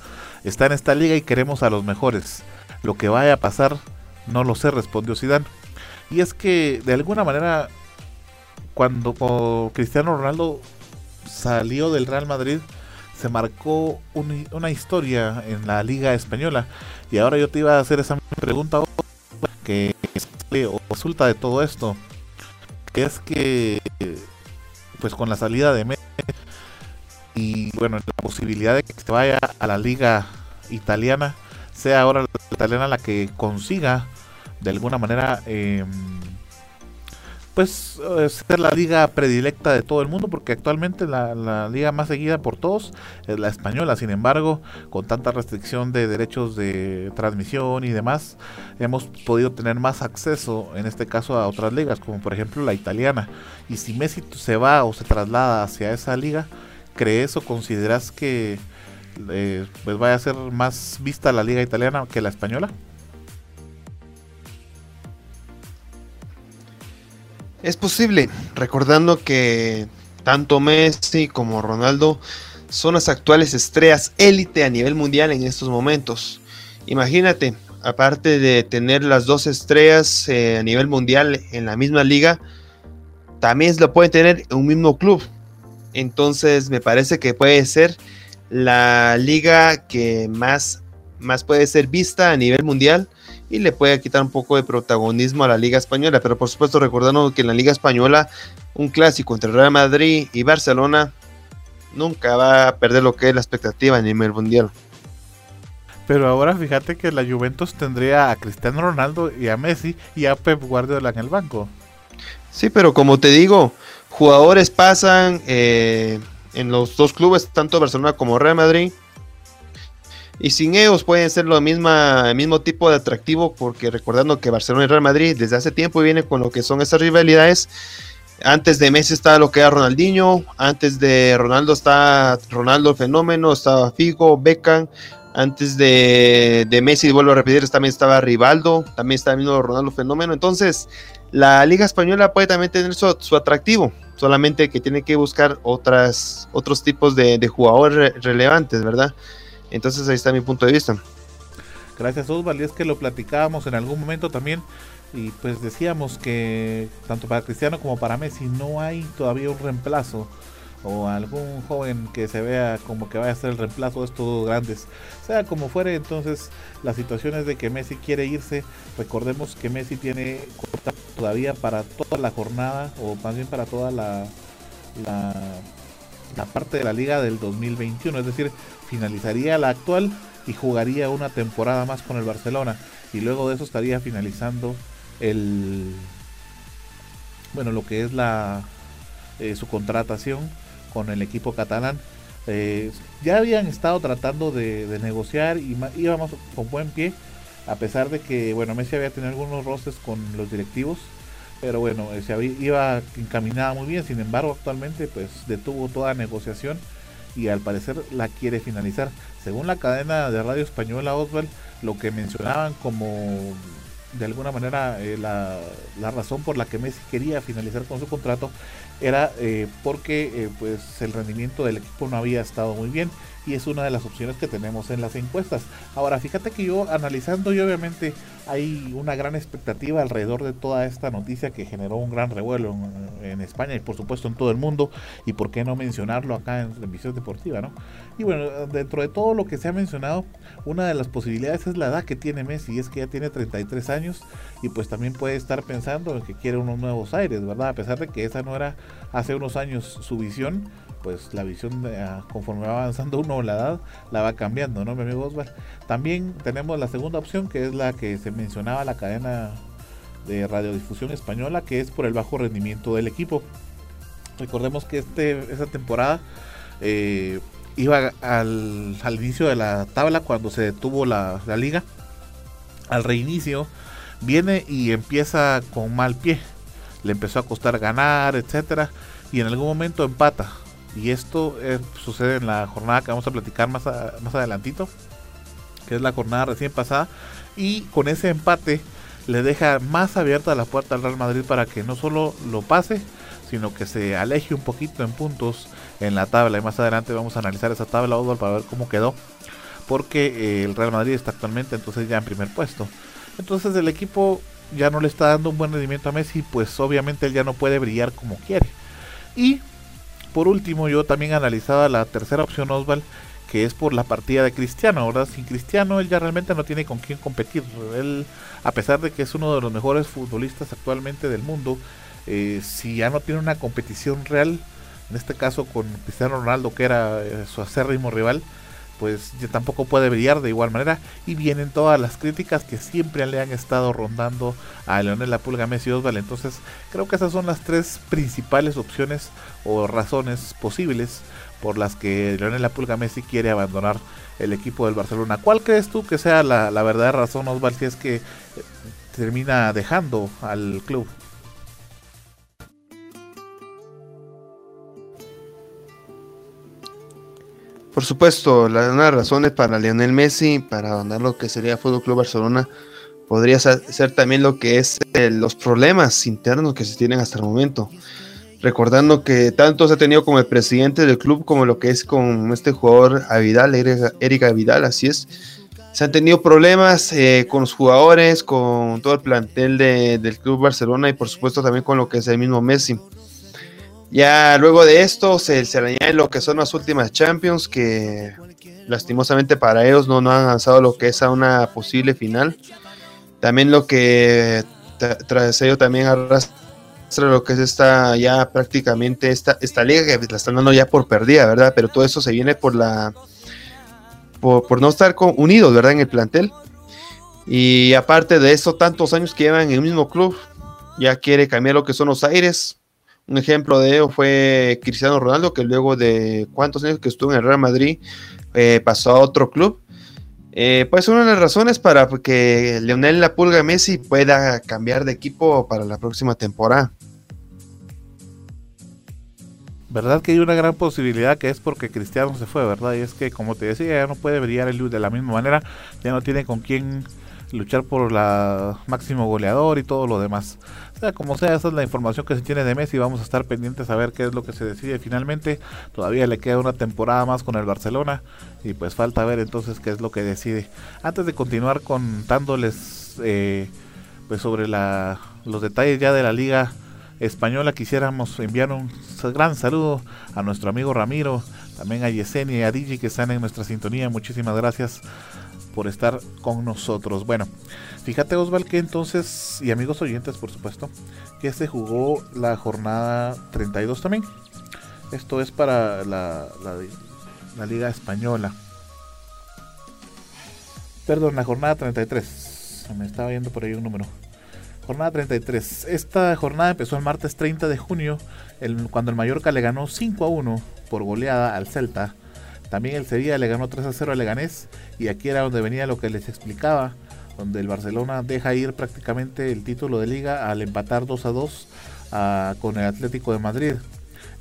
A: Está en esta liga y queremos a los mejores. Lo que vaya a pasar, no lo sé, respondió Zidane. Y es que de alguna manera, cuando Cristiano Ronaldo salió del Real Madrid, se marcó una historia en la liga española. Y ahora yo te iba a hacer esa pregunta que resulta de todo esto. Que es que, pues con la salida de Messi, y bueno, la posibilidad de que se vaya a la liga italiana, sea ahora la italiana la que consiga de alguna manera eh, pues eh, ser la liga predilecta de todo el mundo porque actualmente la, liga más seguida por todos es la española. Sin embargo con tanta restricción de derechos de transmisión y demás hemos podido tener más acceso en este caso a otras ligas como por ejemplo la italiana. Y si Messi se va o se traslada hacia esa liga crees o consideras que eh, pues vaya a ser más vista la liga italiana que la española?
B: Es posible, recordando que tanto Messi como Ronaldo son las actuales estrellas élite a nivel mundial en estos momentos. Imagínate, aparte de tener las dos estrellas eh, a nivel mundial en la misma liga, también lo pueden tener en un mismo club Entonces me parece que puede ser la liga que más, más puede ser vista a nivel mundial y le puede quitar un poco de protagonismo a la liga española. Pero por supuesto recordando que en la liga española un clásico entre Real Madrid y Barcelona nunca va a perder lo que es la expectativa a nivel mundial.
A: Pero ahora fíjate que la Juventus tendría a Cristiano Ronaldo y a Messi y a Pep Guardiola en el banco.
B: Sí, pero como te digo, jugadores pasan eh, en los dos clubes, tanto Barcelona como Real Madrid. Y sin ellos pueden ser lo misma, el mismo tipo de atractivo, porque recordando que Barcelona y Real Madrid desde hace tiempo viene con lo que son esas rivalidades. Antes de Messi estaba lo que era Ronaldinho, antes de Ronaldo está Ronaldo fenómeno, estaba Figo, Beckham, antes de, de, Messi, vuelvo a repetir, también estaba Rivaldo, también estaba mismo Ronaldo Fenómeno. Entonces, la Liga Española puede también tener su, atractivo, solamente que tiene que buscar otras, otros tipos de, jugadores relevantes, ¿verdad? Entonces, ahí está mi punto de vista.
A: Gracias, Osvaldo. Y es que lo platicábamos en algún momento también. Y pues decíamos que tanto para Cristiano como para Messi no hay todavía un reemplazo o algún joven que se vea como que vaya a ser el reemplazo de estos grandes. Sea como fuere, entonces la situación es de que Messi quiere irse. Recordemos que Messi tiene todavía para toda la jornada, o más bien para toda la, la, la parte de la liga del 2021. Es decir, finalizaría la actual y jugaría una temporada más con el Barcelona. Y luego de eso estaría finalizando el bueno lo que es la eh, su contratación con el equipo catalán. Eh, ya habían estado tratando de, negociar y íbamos con buen pie, a pesar de que bueno Messi había tenido algunos roces con los directivos, pero bueno, eh, se iba encaminada muy bien, sin embargo actualmente pues detuvo toda negociación y al parecer la quiere finalizar. Según la cadena de radio española Oswald, lo que mencionaban como de alguna manera eh, la, la, razón por la que Messi quería finalizar con su contrato era eh, porque eh, pues el rendimiento del equipo no había estado muy bien y es una de las opciones que tenemos en las encuestas. Ahora, fíjate que yo analizando y obviamente hay una gran expectativa alrededor de toda esta noticia que generó un gran revuelo en, España y por supuesto en todo el mundo y por qué no mencionarlo acá en Revisión Deportiva, ¿no? Y bueno, dentro de todo lo que se ha mencionado, una de las posibilidades es la edad que tiene Messi, es que ya tiene 33 años y pues también puede estar pensando en que quiere unos nuevos aires, ¿verdad? A pesar de que esa no era hace unos años su visión, pues la visión ah, conforme va avanzando uno la edad la va cambiando, ¿no, mi amigo Osvaldo? También tenemos la segunda opción que es la que se mencionaba la cadena de radiodifusión española, que es por el bajo rendimiento del equipo. Recordemos que este, esa temporada eh, iba al, inicio de la tabla cuando se detuvo la, la liga, al reinicio, viene y empieza con mal pie. Le empezó a costar ganar, etcétera, y en algún momento empata y esto eh, sucede en la jornada que vamos a platicar más, más adelantito, que es la jornada recién pasada. Y con ese empate le deja más abierta la puerta al Real Madrid para que no solo lo pase, sino que se aleje un poquito en puntos en la tabla. Y más adelante vamos a analizar esa tabla, Oswald, para ver cómo quedó. Porque eh, el Real Madrid está actualmente entonces ya en primer puesto. Entonces el equipo ya no le está dando un buen rendimiento a Messi, pues obviamente él ya no puede brillar como quiere. Y por último, yo también analizaba la tercera opción, Osval, que es por la partida de Cristiano, ¿verdad? Sin Cristiano él ya realmente no tiene con quién competir. A pesar de que es uno de los mejores futbolistas actualmente del mundo, eh, si ya no tiene una competición real, en este caso con Cristiano Ronaldo, que era eh, su acérrimo rival, pues ya tampoco puede brillar de igual manera y vienen todas las críticas que siempre le han estado rondando a Leonel La Pulga Messi Osval. Entonces creo que esas son las tres principales opciones o razones posibles por las que Leonel La Pulga Messi quiere abandonar el equipo del Barcelona. ¿Cuál crees tú que sea la, la verdadera razón Osval si es que eh, termina dejando al club?
B: Por supuesto, las razones para Lionel Messi, para abandonar lo que sería Fútbol Club Barcelona, podría ser también lo que es eh, los problemas internos que se tienen hasta el momento. Recordando que tanto se ha tenido como el presidente del club como lo que es con este jugador Avidal, Erika Vidal, así es. Se han tenido problemas eh, con los jugadores, con todo el plantel del Club Barcelona y por supuesto también con lo que es el mismo Messi. Ya luego de esto se, le añade lo que son las últimas Champions, que lastimosamente para ellos no, no han avanzado lo que es a una posible final. También lo que tras ello también arrastra lo que es esta ya prácticamente esta, esta liga que la están dando ya por perdida, ¿verdad? Pero todo eso se viene por la por, no estar unidos, ¿verdad? En el plantel. Y aparte de eso, tantos años que llevan en el mismo club, ya quiere cambiar lo que son los aires. Un ejemplo de ello fue Cristiano Ronaldo, que luego de cuántos años que estuvo en el Real Madrid, eh, pasó a otro club. Eh, pues una de las razones para que Leonel La Pulga Messi pueda cambiar de equipo para la próxima temporada.
A: ¿Verdad que hay una gran posibilidad que es porque Cristiano se fue, verdad? Y es que, como te decía, ya no puede brillar el luz de la misma manera, ya no tiene con quién luchar por la máximo goleador y todo lo demás. O sea, como sea, esa es la información que se tiene de Messi. Vamos a estar pendientes a ver qué es lo que se decide finalmente. Todavía le queda una temporada más con el Barcelona y pues falta ver entonces qué es lo que decide. Antes de continuar contándoles eh, pues sobre la, los detalles ya de la liga española, quisiéramos enviar un gran saludo a nuestro amigo Ramiro, también a Yesenia y a Digi que están en nuestra sintonía. Muchísimas gracias por estar con nosotros. Bueno, fíjate Osval que entonces, y amigos oyentes por supuesto, que se jugó la jornada 32 también. Esto es para la, la, Liga Española. Perdón, la jornada 33. Me estaba viendo por ahí un número. Jornada 33. Esta jornada empezó el martes 30 de junio, cuando el Mallorca le ganó 5 a 1 por goleada al Celta también el Sevilla le ganó 3 a 0 al Leganés y aquí era donde venía lo que les explicaba, donde el Barcelona deja ir prácticamente el título de liga al empatar 2 a 2 ah, con el Atlético de Madrid.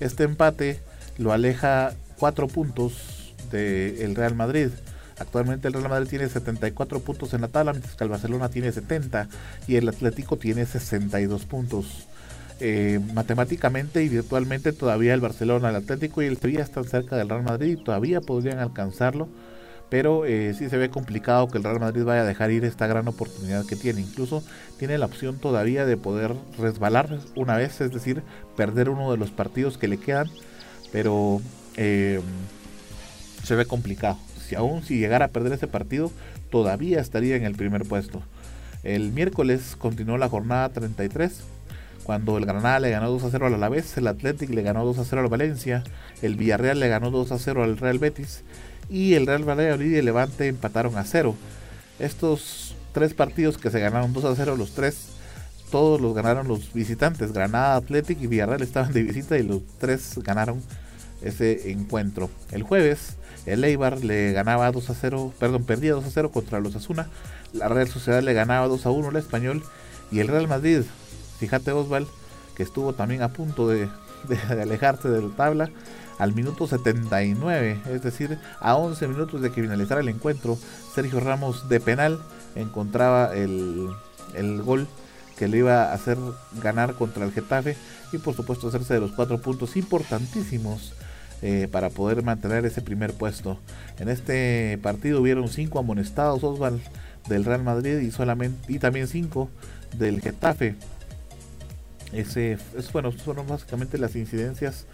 A: Este empate lo aleja 4 puntos del Real Madrid. Actualmente el Real Madrid tiene 74 puntos en la tabla, mientras que el Barcelona tiene 70 y el Atlético tiene 62 puntos. Eh, matemáticamente y virtualmente todavía el Barcelona, el Atlético y el Sevilla están cerca del Real Madrid y todavía podrían alcanzarlo, pero eh, sí se ve complicado que el Real Madrid vaya a dejar ir esta gran oportunidad que tiene. Incluso tiene la opción todavía de poder resbalar una vez, es decir, perder uno de los partidos que le quedan, pero eh, se ve complicado. Si aún si llegara a perder ese partido, todavía estaría en el primer puesto. El miércoles continuó la jornada 33 cuando el Granada le ganó 2 a 0 al Alavés, el Athletic le ganó 2 a 0 al Valencia, el Villarreal le ganó 2 a 0 al Real Betis y el Real Valladolid y el Levante empataron a 0. Estos tres partidos que se ganaron 2 a 0 los tres, todos los ganaron los visitantes. Granada, Athletic y Villarreal estaban de visita y los tres ganaron ese encuentro. El jueves el Eibar le ganaba 2 a 0, perdón, perdía 2 a 0 contra los Asuna. La Real Sociedad le ganaba 2 a 1 al Español y el Real Madrid Fíjate Osval, que estuvo también a punto de, alejarse de la tabla al minuto 79, es decir, a 11 minutos de que finalizara el encuentro, Sergio Ramos de penal encontraba el, gol que le iba a hacer ganar contra el Getafe y por supuesto hacerse de los cuatro puntos importantísimos eh, para poder mantener ese primer puesto. En este partido hubieron cinco amonestados Osval del Real Madrid y solamente y también cinco del Getafe. Ese, es, bueno, fueron básicamente las incidencias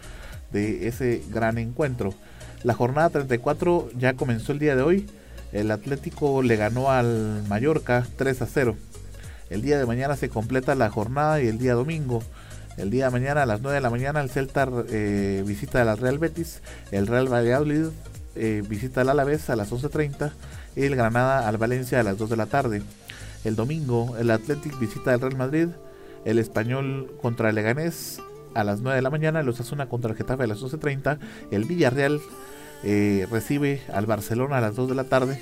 A: de ese gran encuentro. La jornada 34 ya comenzó el día de hoy. El Atlético le ganó al Mallorca 3 a 0. El día de mañana se completa la jornada y el día domingo. El día de mañana a las 9 de la mañana el Celta eh, visita al Real Betis. El Real Valladolid eh, visita al Alavés a las 11.30. Y el Granada al Valencia a las 2 de la tarde. El domingo el Atlético visita al Real Madrid el Español contra el Leganés a las 9 de la mañana, el Osasuna contra el Getafe a las 12.30, el Villarreal eh, recibe al Barcelona a las 2 de la tarde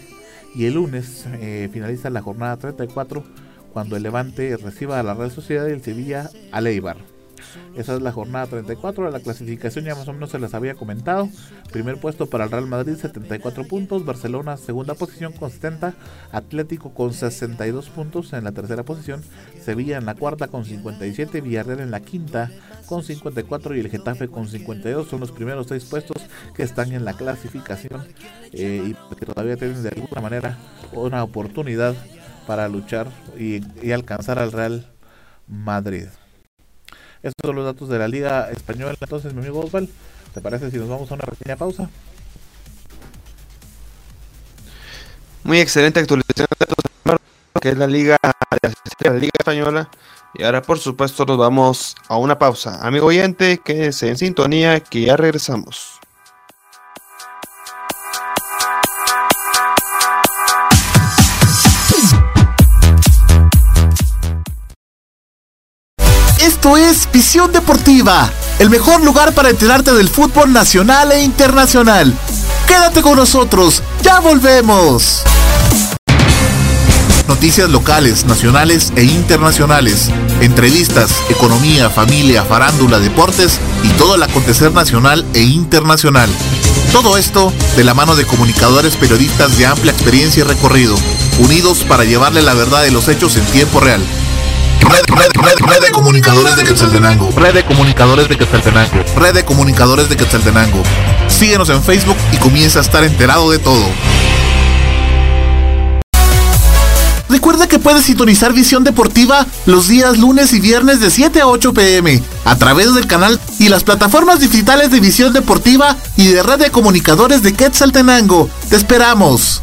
A: y el lunes eh, finaliza la jornada 34 cuando el Levante reciba a la Real Sociedad y el Sevilla a Eibar. Esa es la jornada 34. La clasificación ya más o menos se las había comentado. Primer puesto para el Real Madrid, 74 puntos. Barcelona, segunda posición con 70. Atlético con 62 puntos en la tercera posición. Sevilla en la cuarta con 57. Villarreal en la quinta con 54. Y el Getafe con 52. Son los primeros seis puestos que están en la clasificación eh, y que todavía tienen de alguna manera una oportunidad para luchar y alcanzar al Real Madrid.
C: Estos son los datos de la Liga Española. Entonces, mi amigo Osval, ¿te parece si nos vamos a una pequeña pausa?
B: Muy excelente actualización de datos que es la Liga, la Liga Española. Y ahora, por supuesto, nos vamos a una pausa. Amigo oyente, quédese en sintonía que ya regresamos.
A: Esto es Visión Deportiva, el mejor lugar para enterarte del fútbol nacional e internacional. Quédate con nosotros, ya volvemos. Noticias locales, nacionales e internacionales. Entrevistas, economía, familia, farándula, deportes y todo el acontecer nacional e internacional. Todo esto de la mano de comunicadores periodistas de amplia experiencia y recorrido, unidos para llevarle la verdad de los hechos en tiempo real. Red, red, red, red de comunicadores de Quetzaltenango.
C: Red de comunicadores de Quetzaltenango.
A: Red de comunicadores de Quetzaltenango. Síguenos en Facebook y comienza a estar enterado de todo. Recuerda que puedes sintonizar Visión Deportiva los días lunes y viernes de 7 a 8 pm a través del canal y las plataformas digitales de Visión Deportiva y de Red de Comunicadores de Quetzaltenango. ¡Te esperamos!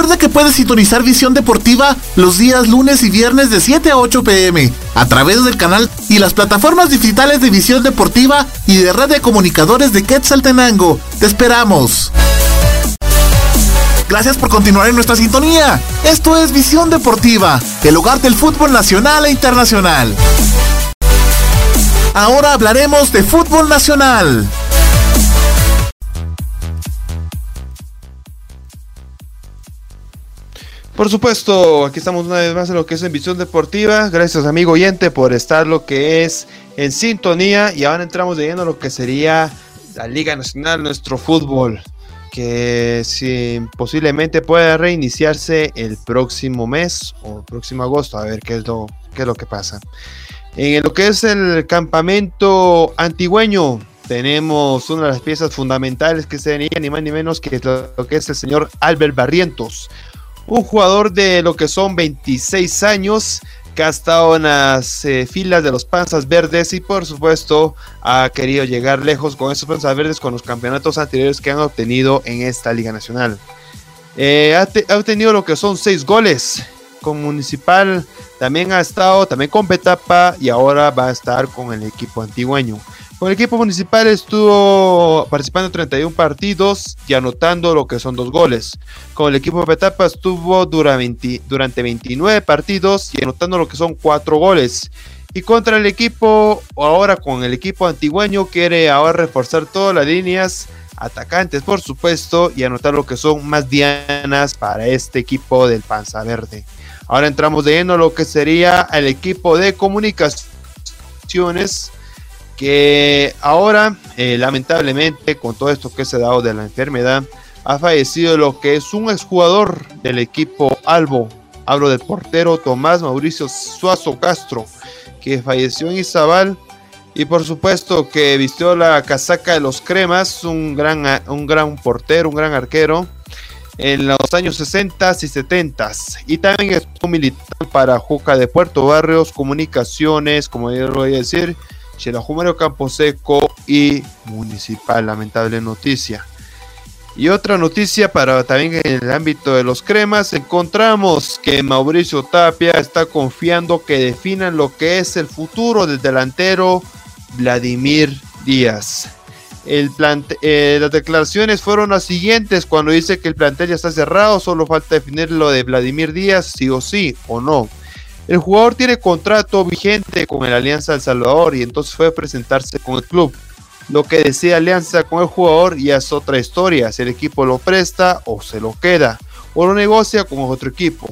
A: Recuerda que puedes sintonizar Visión Deportiva los días lunes y viernes de 7 a 8 pm a través del canal y las plataformas digitales de Visión Deportiva y de Red de Comunicadores de Quetzaltenango. ¡Te esperamos! Gracias por continuar en nuestra sintonía. Esto es Visión Deportiva, el hogar del fútbol nacional e internacional. Ahora hablaremos de fútbol nacional.
B: Por supuesto, aquí estamos una vez más en lo que es en Visión Deportiva. Gracias, amigo oyente, por estar lo que es en sintonía. Y ahora entramos de lleno a lo que sería la Liga Nacional, nuestro fútbol, que si posiblemente pueda reiniciarse el próximo mes o el próximo agosto, a ver qué es lo, qué es lo que pasa. En lo que es el campamento antigüeño, tenemos una de las piezas fundamentales que se venía ni más ni menos que lo que es el señor Albert Barrientos un jugador de lo que son 26 años que ha estado en las eh, filas de los Panzas Verdes y por supuesto ha querido llegar lejos con esos Panzas Verdes con los campeonatos anteriores que han obtenido en esta Liga Nacional. Eh, ha, obtenido lo que son 6 goles con Municipal, también ha estado también con Betapa y ahora va a estar con el equipo antigueño. Con el equipo municipal estuvo participando en 31 partidos y anotando lo que son dos goles. Con el equipo de Petapa estuvo durante, 29 partidos y anotando lo que son cuatro goles. Y contra el equipo, ahora con el equipo antigüeño, quiere ahora reforzar todas las líneas atacantes, por supuesto, y anotar lo que son más dianas para este equipo del Panza Verde. Ahora entramos de lleno a lo que sería el equipo de comunicaciones que ahora, eh, lamentablemente, con todo esto que se ha dado de la enfermedad, ha fallecido lo que es un exjugador del equipo Albo. Hablo del portero Tomás Mauricio Suazo Castro, que falleció en Izabal. Y por supuesto que vistió la casaca de los cremas, un gran, un gran portero, un gran arquero, en los años 60 y 70. Y también estuvo militando para Juca de Puerto Barrios, Comunicaciones, como yo lo voy a decir, Campo Camposeco y Municipal, lamentable noticia. Y otra noticia para también en el ámbito de los cremas, encontramos que Mauricio Tapia está confiando que definan lo que es el futuro del delantero Vladimir Díaz. El eh, las declaraciones fueron las siguientes cuando dice que el plantel ya está cerrado, solo falta definir lo de Vladimir Díaz, sí o sí o no. El jugador tiene contrato vigente con el Alianza El Salvador y entonces fue a presentarse con el club. Lo que desea Alianza con el jugador ya es otra historia, si el equipo lo presta o se lo queda, o lo negocia con otro equipo.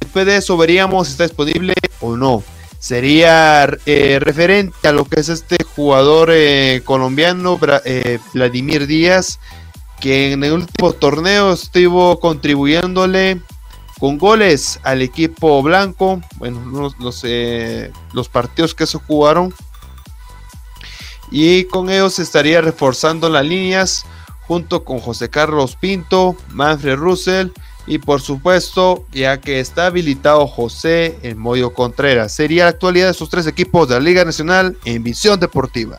B: Después de eso veríamos si está disponible o no sería eh, referente a lo que es este jugador eh, colombiano, eh, Vladimir Díaz, que en el último torneo estuvo contribuyéndole con goles al equipo blanco, bueno, los, los, los partidos que se jugaron, y con ellos estaría reforzando las líneas junto con José Carlos Pinto, Manfred Russell, y por supuesto, ya que está habilitado José El Moyo Contreras. Sería la actualidad de sus tres equipos de la Liga Nacional en Visión Deportiva.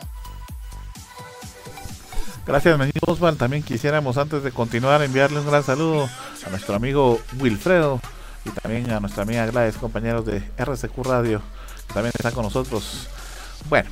A: Gracias, Menino Osvaldo. También quisiéramos, antes de continuar, enviarle un gran saludo a nuestro amigo Wilfredo y también a nuestra amiga Gladys, compañeros de RCQ Radio, que también están con nosotros. Bueno,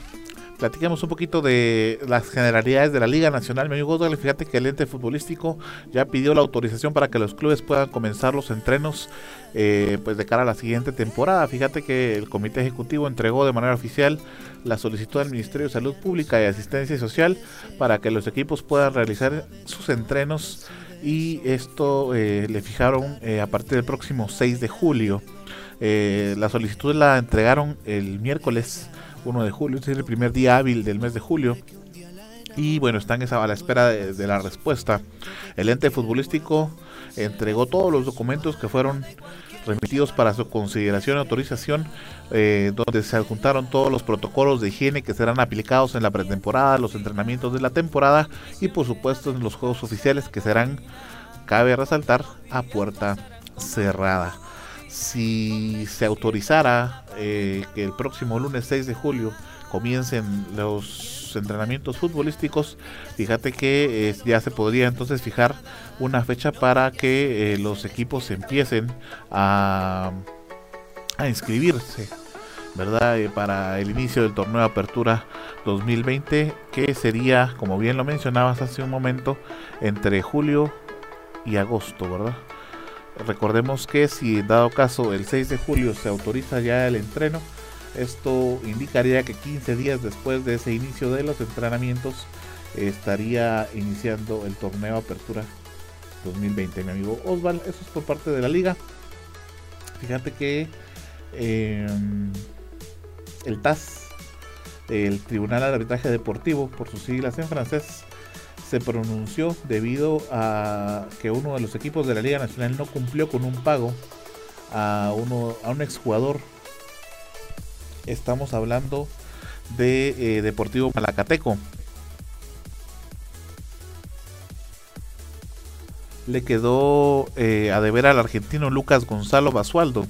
A: platiquemos un poquito de las generalidades de la Liga Nacional. Me amigo fíjate que el ente futbolístico ya pidió la autorización para que los clubes puedan comenzar los entrenos eh, pues de cara a la siguiente temporada. Fíjate que el Comité Ejecutivo entregó de manera oficial la solicitud al Ministerio de Salud Pública y Asistencia Social para que los equipos puedan realizar sus entrenos y esto eh, le fijaron eh, a partir del próximo 6 de julio. la solicitud la entregaron el miércoles 1 de julio, es el primer día hábil del mes de julio. Y bueno, están a la espera de, la respuesta. El ente futbolístico entregó todos los documentos que fueron remitidos para su consideración y autorización, eh, donde se adjuntaron todos los protocolos de higiene que serán aplicados en la pretemporada, los entrenamientos de la temporada y por supuesto en los juegos oficiales que serán, cabe resaltar, a puerta cerrada. Si se autorizara eh, que el próximo lunes 6 de julio comiencen los entrenamientos futbolísticos, fíjate que eh, ya se podría entonces fijar una fecha para que eh, los equipos empiecen a, a inscribirse, ¿verdad? para el inicio del torneo de apertura 2020, que sería, como bien lo mencionabas hace un momento, entre julio y agosto, ¿verdad? Recordemos que si dado caso el 6 de julio se autoriza ya el entreno, esto indicaría que 15 días después de ese inicio de los entrenamientos estaría iniciando el torneo Apertura 2020, mi amigo Osval. Eso es por parte de la liga. Fíjate que em, el TAS, el Tribunal de Arbitraje Deportivo, por sus siglas en francés, se pronunció debido a que uno de los equipos de la Liga Nacional no cumplió con un pago a, uno, a un exjugador. Estamos hablando de eh, Deportivo Malacateco. Le quedó eh, a deber al argentino Lucas Gonzalo Basualdo.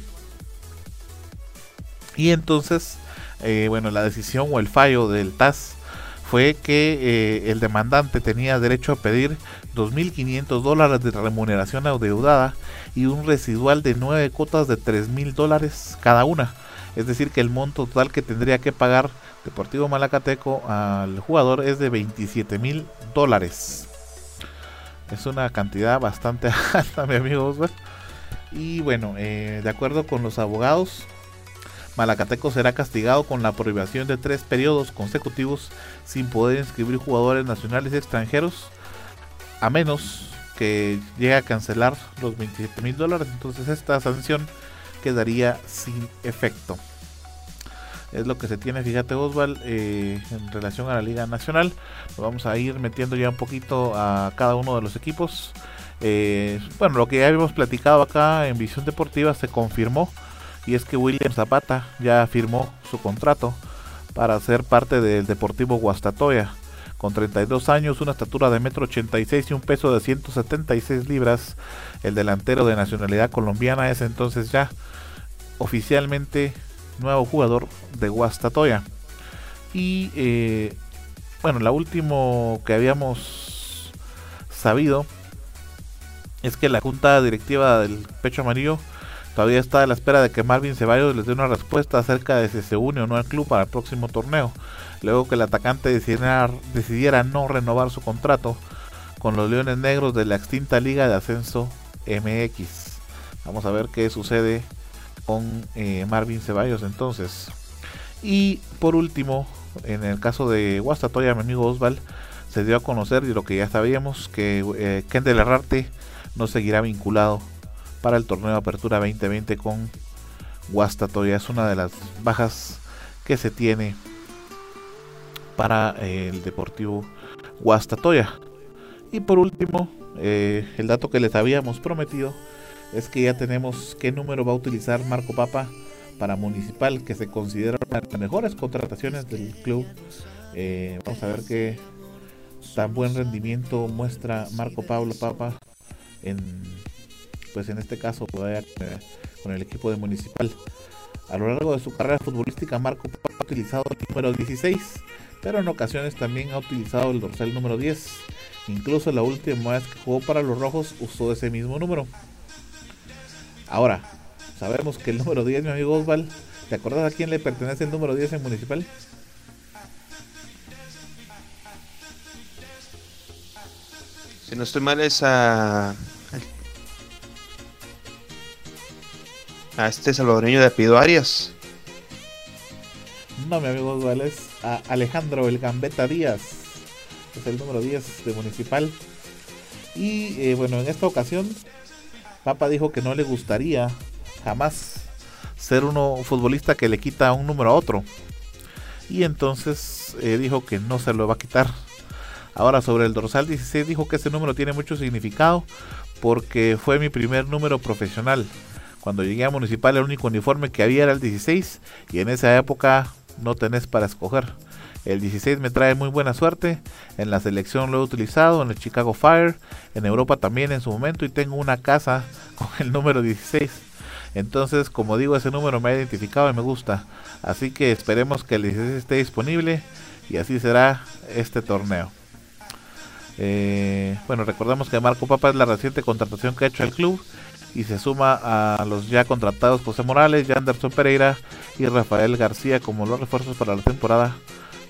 A: Y entonces, eh, bueno, la decisión o el fallo del TAS fue que el demandante tenía derecho a pedir 2.500 dólares de remuneración adeudada y un residual de 9 cuotas de 3.000 dólares cada una. Es decir, que el monto total que tendría que pagar Deportivo Malacateco al jugador es de 27.000 dólares. Es una cantidad bastante alta, mi amigo Y bueno, eh, de acuerdo con los abogados, Malacateco será castigado con la prohibición de tres periodos consecutivos sin poder inscribir jugadores nacionales y extranjeros, a menos que llegue a cancelar los 27 mil dólares. Entonces esta sanción quedaría sin efecto. Es lo que se tiene, fíjate Osval, eh, en relación a la Liga Nacional. vamos a ir metiendo ya un poquito a cada uno de los equipos. Eh, bueno, lo que ya habíamos platicado acá en Visión Deportiva se confirmó y es que William Zapata ya firmó su contrato para ser parte del Deportivo Guastatoya. Con 32 años, una estatura de 1,86 m y un peso de 176 libras, el delantero de nacionalidad colombiana es entonces ya oficialmente nuevo jugador de Guastatoya. Y eh, bueno, la último que habíamos sabido es que la junta directiva del Pecho Amarillo todavía está a la espera de que Marvin Ceballos les dé una respuesta acerca de si se une o no al club para el próximo torneo, luego que el atacante decidiera, decidiera no renovar su contrato con los Leones Negros de la extinta Liga de Ascenso MX. Vamos a ver qué sucede con eh, Marvin Ceballos entonces. Y por último, en el caso de Guastatoya, mi amigo Osval, se dio a conocer y lo que ya sabíamos que eh, Kendall Herrarte no seguirá vinculado para el torneo de apertura 2020 con Guastatoya. Es una de las bajas que se tiene para eh, el Deportivo Guastatoya. Y por último, eh, el dato que les habíamos prometido es que ya tenemos qué número va a utilizar Marco Papa para Municipal, que se considera una de las mejores contrataciones del club. Eh, vamos a ver qué tan buen rendimiento muestra Marco Pablo Papa en pues en este caso con el equipo de Municipal. A lo largo de su carrera futbolística Marco ha utilizado el número 16, pero en ocasiones también ha utilizado el dorsal número 10. Incluso la última vez que jugó para los rojos usó ese mismo número. Ahora, sabemos que el número 10, mi amigo Osval, ¿te acuerdas a quién le pertenece el número 10 en Municipal?
B: Si no estoy mal es a... A este salvadoreño de apellido Arias.
A: No, mi amigo es a Alejandro El Gambetta Díaz. Es el número 10 de Municipal. Y eh, bueno, en esta ocasión, Papa dijo que no le gustaría jamás ser uno futbolista que le quita un número a otro. Y entonces eh, dijo que no se lo va a quitar. Ahora sobre el dorsal 16 dijo que ese número tiene mucho significado porque fue mi primer número profesional. Cuando llegué a Municipal el único uniforme que había era el 16 y en esa época no tenés para escoger. El 16 me trae muy buena suerte. En la selección lo he utilizado, en el Chicago Fire, en Europa también en su momento y tengo una casa con el número 16. Entonces, como digo, ese número me ha identificado y me gusta. Así que esperemos que el 16 esté disponible y así será este torneo. Eh, bueno, recordamos que Marco Papa es la reciente contratación que ha hecho el club y se suma a los ya contratados José Morales, Anderson Pereira y Rafael García como los refuerzos para la temporada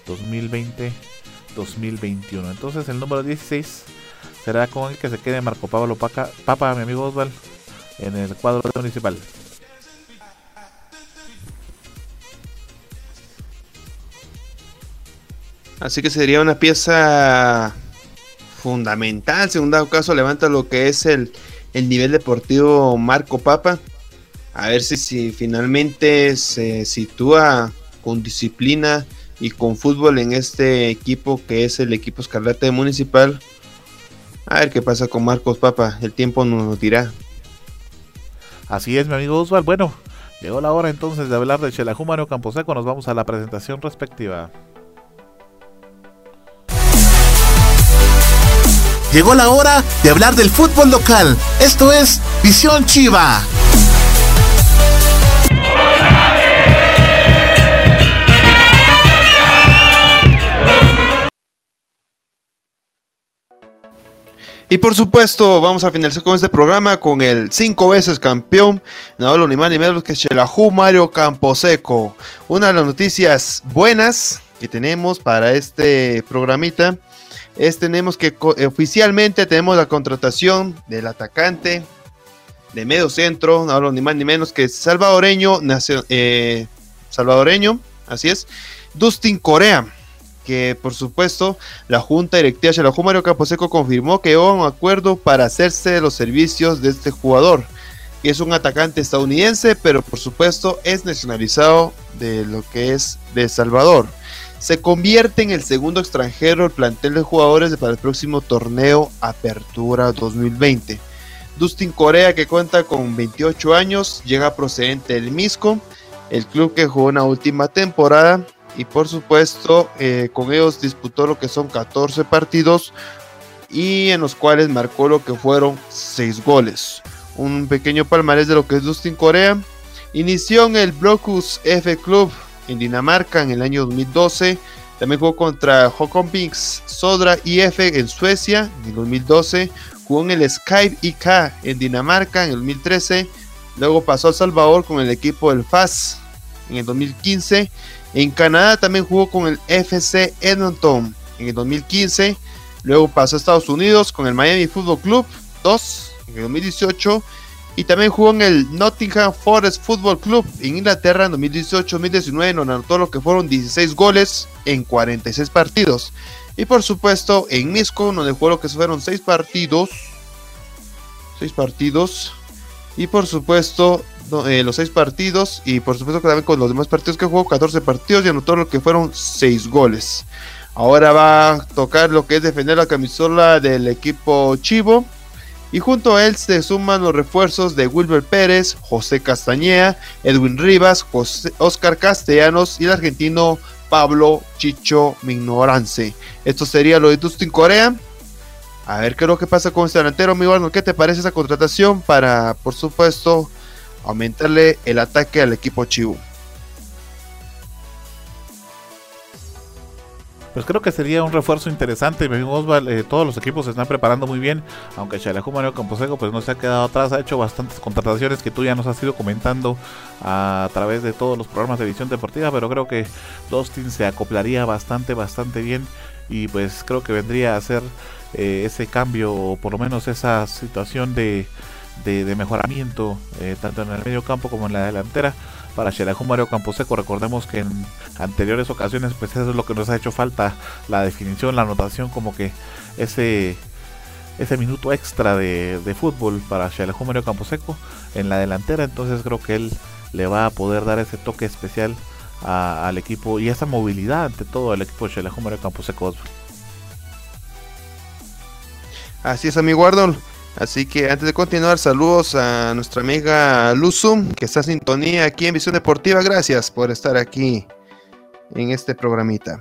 A: 2020-2021. Entonces el número 16 será con el que se quede Marco Pablo Paca, Papa, mi amigo Osval, en el cuadro municipal.
B: Así que sería una pieza fundamental. Según dado caso, levanta lo que es el, el nivel deportivo Marco Papa. A ver si, si finalmente se sitúa con disciplina y con fútbol en este equipo que es el equipo Escarlata Municipal. A ver qué pasa con Marcos Papa, el tiempo nos dirá.
A: Así es, mi amigo Osval. Bueno, llegó la hora entonces de hablar de Chelajúmaro Camposeco. Nos vamos a la presentación respectiva.
D: Llegó la hora de hablar del fútbol local. Esto es Visión Chiva.
B: Y por supuesto, vamos a finalizar con este programa con el cinco veces campeón, no hablo ni más ni menos que Xelajú Mario Camposeco. Una de las noticias buenas que tenemos para este programita es tenemos que oficialmente tenemos la contratación del atacante de medio centro, no hablo ni más ni menos que salvadoreño, eh, salvadoreño, así es, Dustin Corea que por supuesto la Junta Directiva de la Mario Caposeco confirmó que hubo un acuerdo para hacerse los servicios de este jugador, que es un atacante estadounidense, pero por supuesto es nacionalizado de lo que es de Salvador. Se convierte en el segundo extranjero del plantel de jugadores para el próximo torneo Apertura 2020. Dustin Corea, que cuenta con 28 años, llega procedente del Misco, el club que jugó una última temporada y por supuesto eh, con ellos disputó lo que son 14 partidos y en los cuales marcó lo que fueron 6 goles. Un pequeño palmarés de lo que es Dustin Corea. Inició en el Brocus F Club en Dinamarca en el año 2012. También jugó contra Håkon Binks Sodra IF en Suecia en el 2012. jugó en el Skype IK en Dinamarca en el 2013, luego pasó a Salvador con el equipo del FAS en el 2015, en Canadá también jugó con el FC Edmonton en el 2015, luego pasó a Estados Unidos con el Miami Football Club 2 en el 2018 y también jugó en el Nottingham Forest Football Club en Inglaterra en 2018-2019, donde anotó lo que fueron 16 goles en 46 partidos. Y por supuesto en Misco, donde jugó lo que fueron 6 partidos. 6 partidos. Y por supuesto eh, los 6 partidos. Y por supuesto que también con los demás partidos que jugó, 14 partidos y anotó lo que fueron 6 goles. Ahora va a tocar lo que es defender la camisola del equipo Chivo y junto a él se suman los refuerzos de Wilber Pérez, José Castañeda, Edwin Rivas, José, Oscar Castellanos y el argentino Pablo Chicho Mignorance. Esto sería lo de Dustin Corea. A ver qué es lo que pasa con este delantero, mi ¿Qué te parece esa contratación para, por supuesto, aumentarle el ataque al equipo Chivo?
A: Pues creo que sería un refuerzo interesante. Osval, eh, todos los equipos se están preparando muy bien, aunque Chalejo Mario Camposeco pues no se ha quedado atrás, ha hecho bastantes contrataciones que tú ya nos has ido comentando a través de todos los programas de edición deportiva, pero creo que Dustin se acoplaría bastante, bastante bien y pues creo que vendría a ser eh, ese cambio o por lo menos esa situación de, de, mejoramiento eh, tanto en el medio campo como en la delantera para Xelajú Mario Camposeco. Recordemos que en anteriores ocasiones, pues eso es lo que nos ha hecho falta, la definición, la anotación, como que ese ese minuto extra de, fútbol para Xelajú Mario Camposeco en la delantera. Entonces creo que él le va a poder dar ese toque especial al equipo y esa movilidad ante todo al equipo de Xelajú Mario Camposeco.
B: Así es, amigo Guardón. Así que antes de continuar, saludos a nuestra amiga Luzum, que está en sintonía aquí en Visión Deportiva. Gracias por estar aquí en este programita.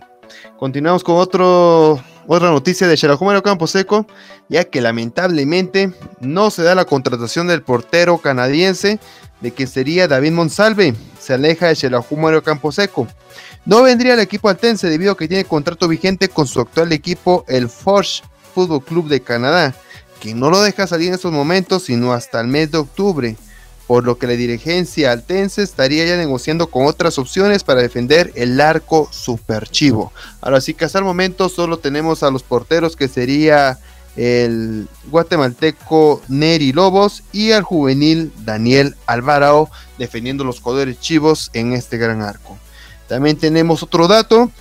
B: Continuamos con otro, otra noticia de Campo Camposeco, ya que lamentablemente no se da la contratación del portero canadiense de que sería David Monsalve. Se aleja de Campo Camposeco. No vendría al equipo altense debido a que tiene contrato vigente con su actual equipo, el Forge Football Club de Canadá que no lo deja salir en estos momentos sino hasta el mes de octubre, por lo que la dirigencia altense estaría ya negociando con otras opciones para defender el arco superchivo. Ahora sí que hasta el momento solo tenemos a los porteros que sería el guatemalteco Neri Lobos y al juvenil Daniel Alvarado defendiendo los colores chivos en este gran arco. También tenemos otro dato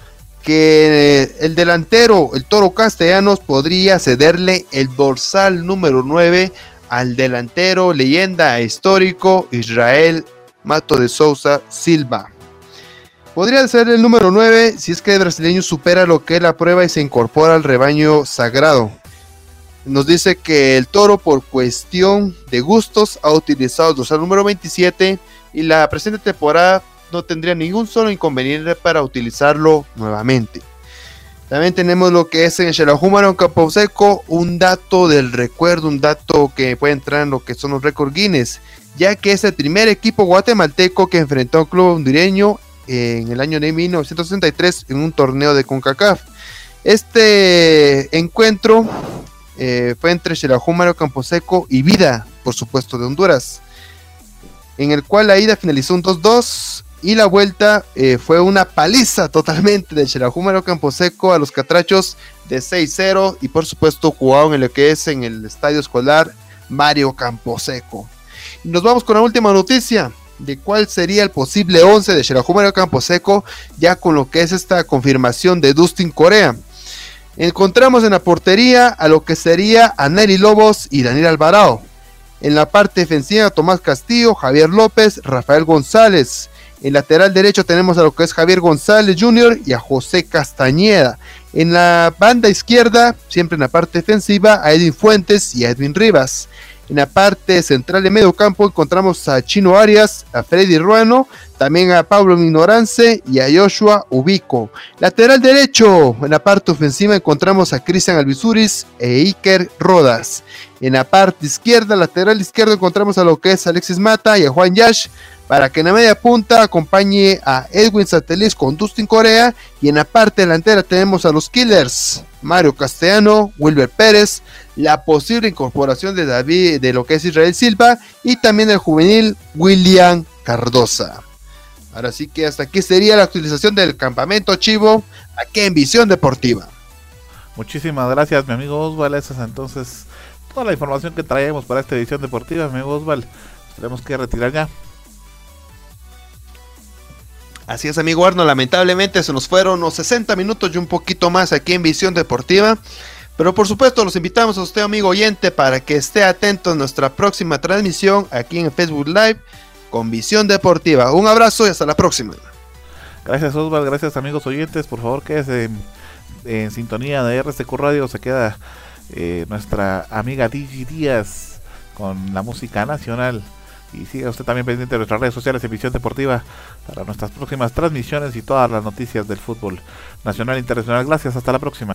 B: que el delantero, el Toro Castellanos, podría cederle el dorsal número 9 al delantero leyenda histórico Israel Mato de Souza Silva. Podría ser el número 9 si es que el brasileño supera lo que es la prueba y se incorpora al rebaño sagrado. Nos dice que el toro por cuestión de gustos ha utilizado el dorsal número 27 y la presente temporada no tendría ningún solo inconveniente para utilizarlo nuevamente. También tenemos lo que es en Xelajúmaro en Seco, un dato del recuerdo, un dato que puede entrar en lo que son los récords Guinness, ya que es el primer equipo guatemalteco que enfrentó a un club hondureño en el año de 1963 en un torneo de CONCACAF. Este encuentro eh, fue entre Xelajúmaro Camposeco y Vida, por supuesto, de Honduras, en el cual la ida finalizó un 2-2 y la vuelta eh, fue una paliza totalmente de Campo Camposeco a los Catrachos de 6-0 y por supuesto jugaron en lo que es en el estadio escolar Mario Camposeco. Y nos vamos con la última noticia de cuál sería el posible 11 de Campo Camposeco ya con lo que es esta confirmación de Dustin Corea. Encontramos en la portería a lo que sería a Nelly Lobos y Daniel Alvarado. En la parte defensiva Tomás Castillo, Javier López, Rafael González. En lateral derecho tenemos a lo que es Javier González Jr. y a José Castañeda. En la banda izquierda, siempre en la parte defensiva, a Edwin Fuentes y a Edwin Rivas. En la parte central de medio campo encontramos a Chino Arias, a Freddy Ruano, también a Pablo Minorance y a Joshua Ubico. Lateral derecho, en la parte ofensiva encontramos a Cristian Alvisuris e Iker Rodas. En la parte izquierda, lateral izquierdo, encontramos a lo que es Alexis Mata y a Juan Yash. Para que en la media punta acompañe a Edwin Satelis con Dustin Corea. Y en la parte delantera tenemos a los Killers, Mario Castellano, Wilber Pérez, la posible incorporación de David, de lo que es Israel Silva, y también el juvenil William Cardosa. Ahora sí que hasta aquí sería la utilización del campamento Chivo aquí en Visión Deportiva.
A: Muchísimas gracias, mi amigo Osval. Esa es entonces toda la información que traemos para esta edición deportiva, mi amigo Osval. Tenemos que retirar ya.
B: Así es, amigo Arno. Lamentablemente se nos fueron unos 60 minutos y un poquito más aquí en Visión Deportiva. Pero por supuesto, los invitamos a usted, amigo oyente, para que esté atento a nuestra próxima transmisión aquí en Facebook Live con Visión Deportiva. Un abrazo y hasta la próxima.
A: Gracias Osvaldo, gracias amigos oyentes. Por favor, quédese en, sintonía de RCQ Radio. Se queda eh, nuestra amiga Digi Díaz con la música nacional. Y siga usted también pendiente de nuestras redes sociales en Visión Deportiva para nuestras próximas transmisiones y todas las noticias del fútbol nacional e internacional. Gracias, hasta la próxima.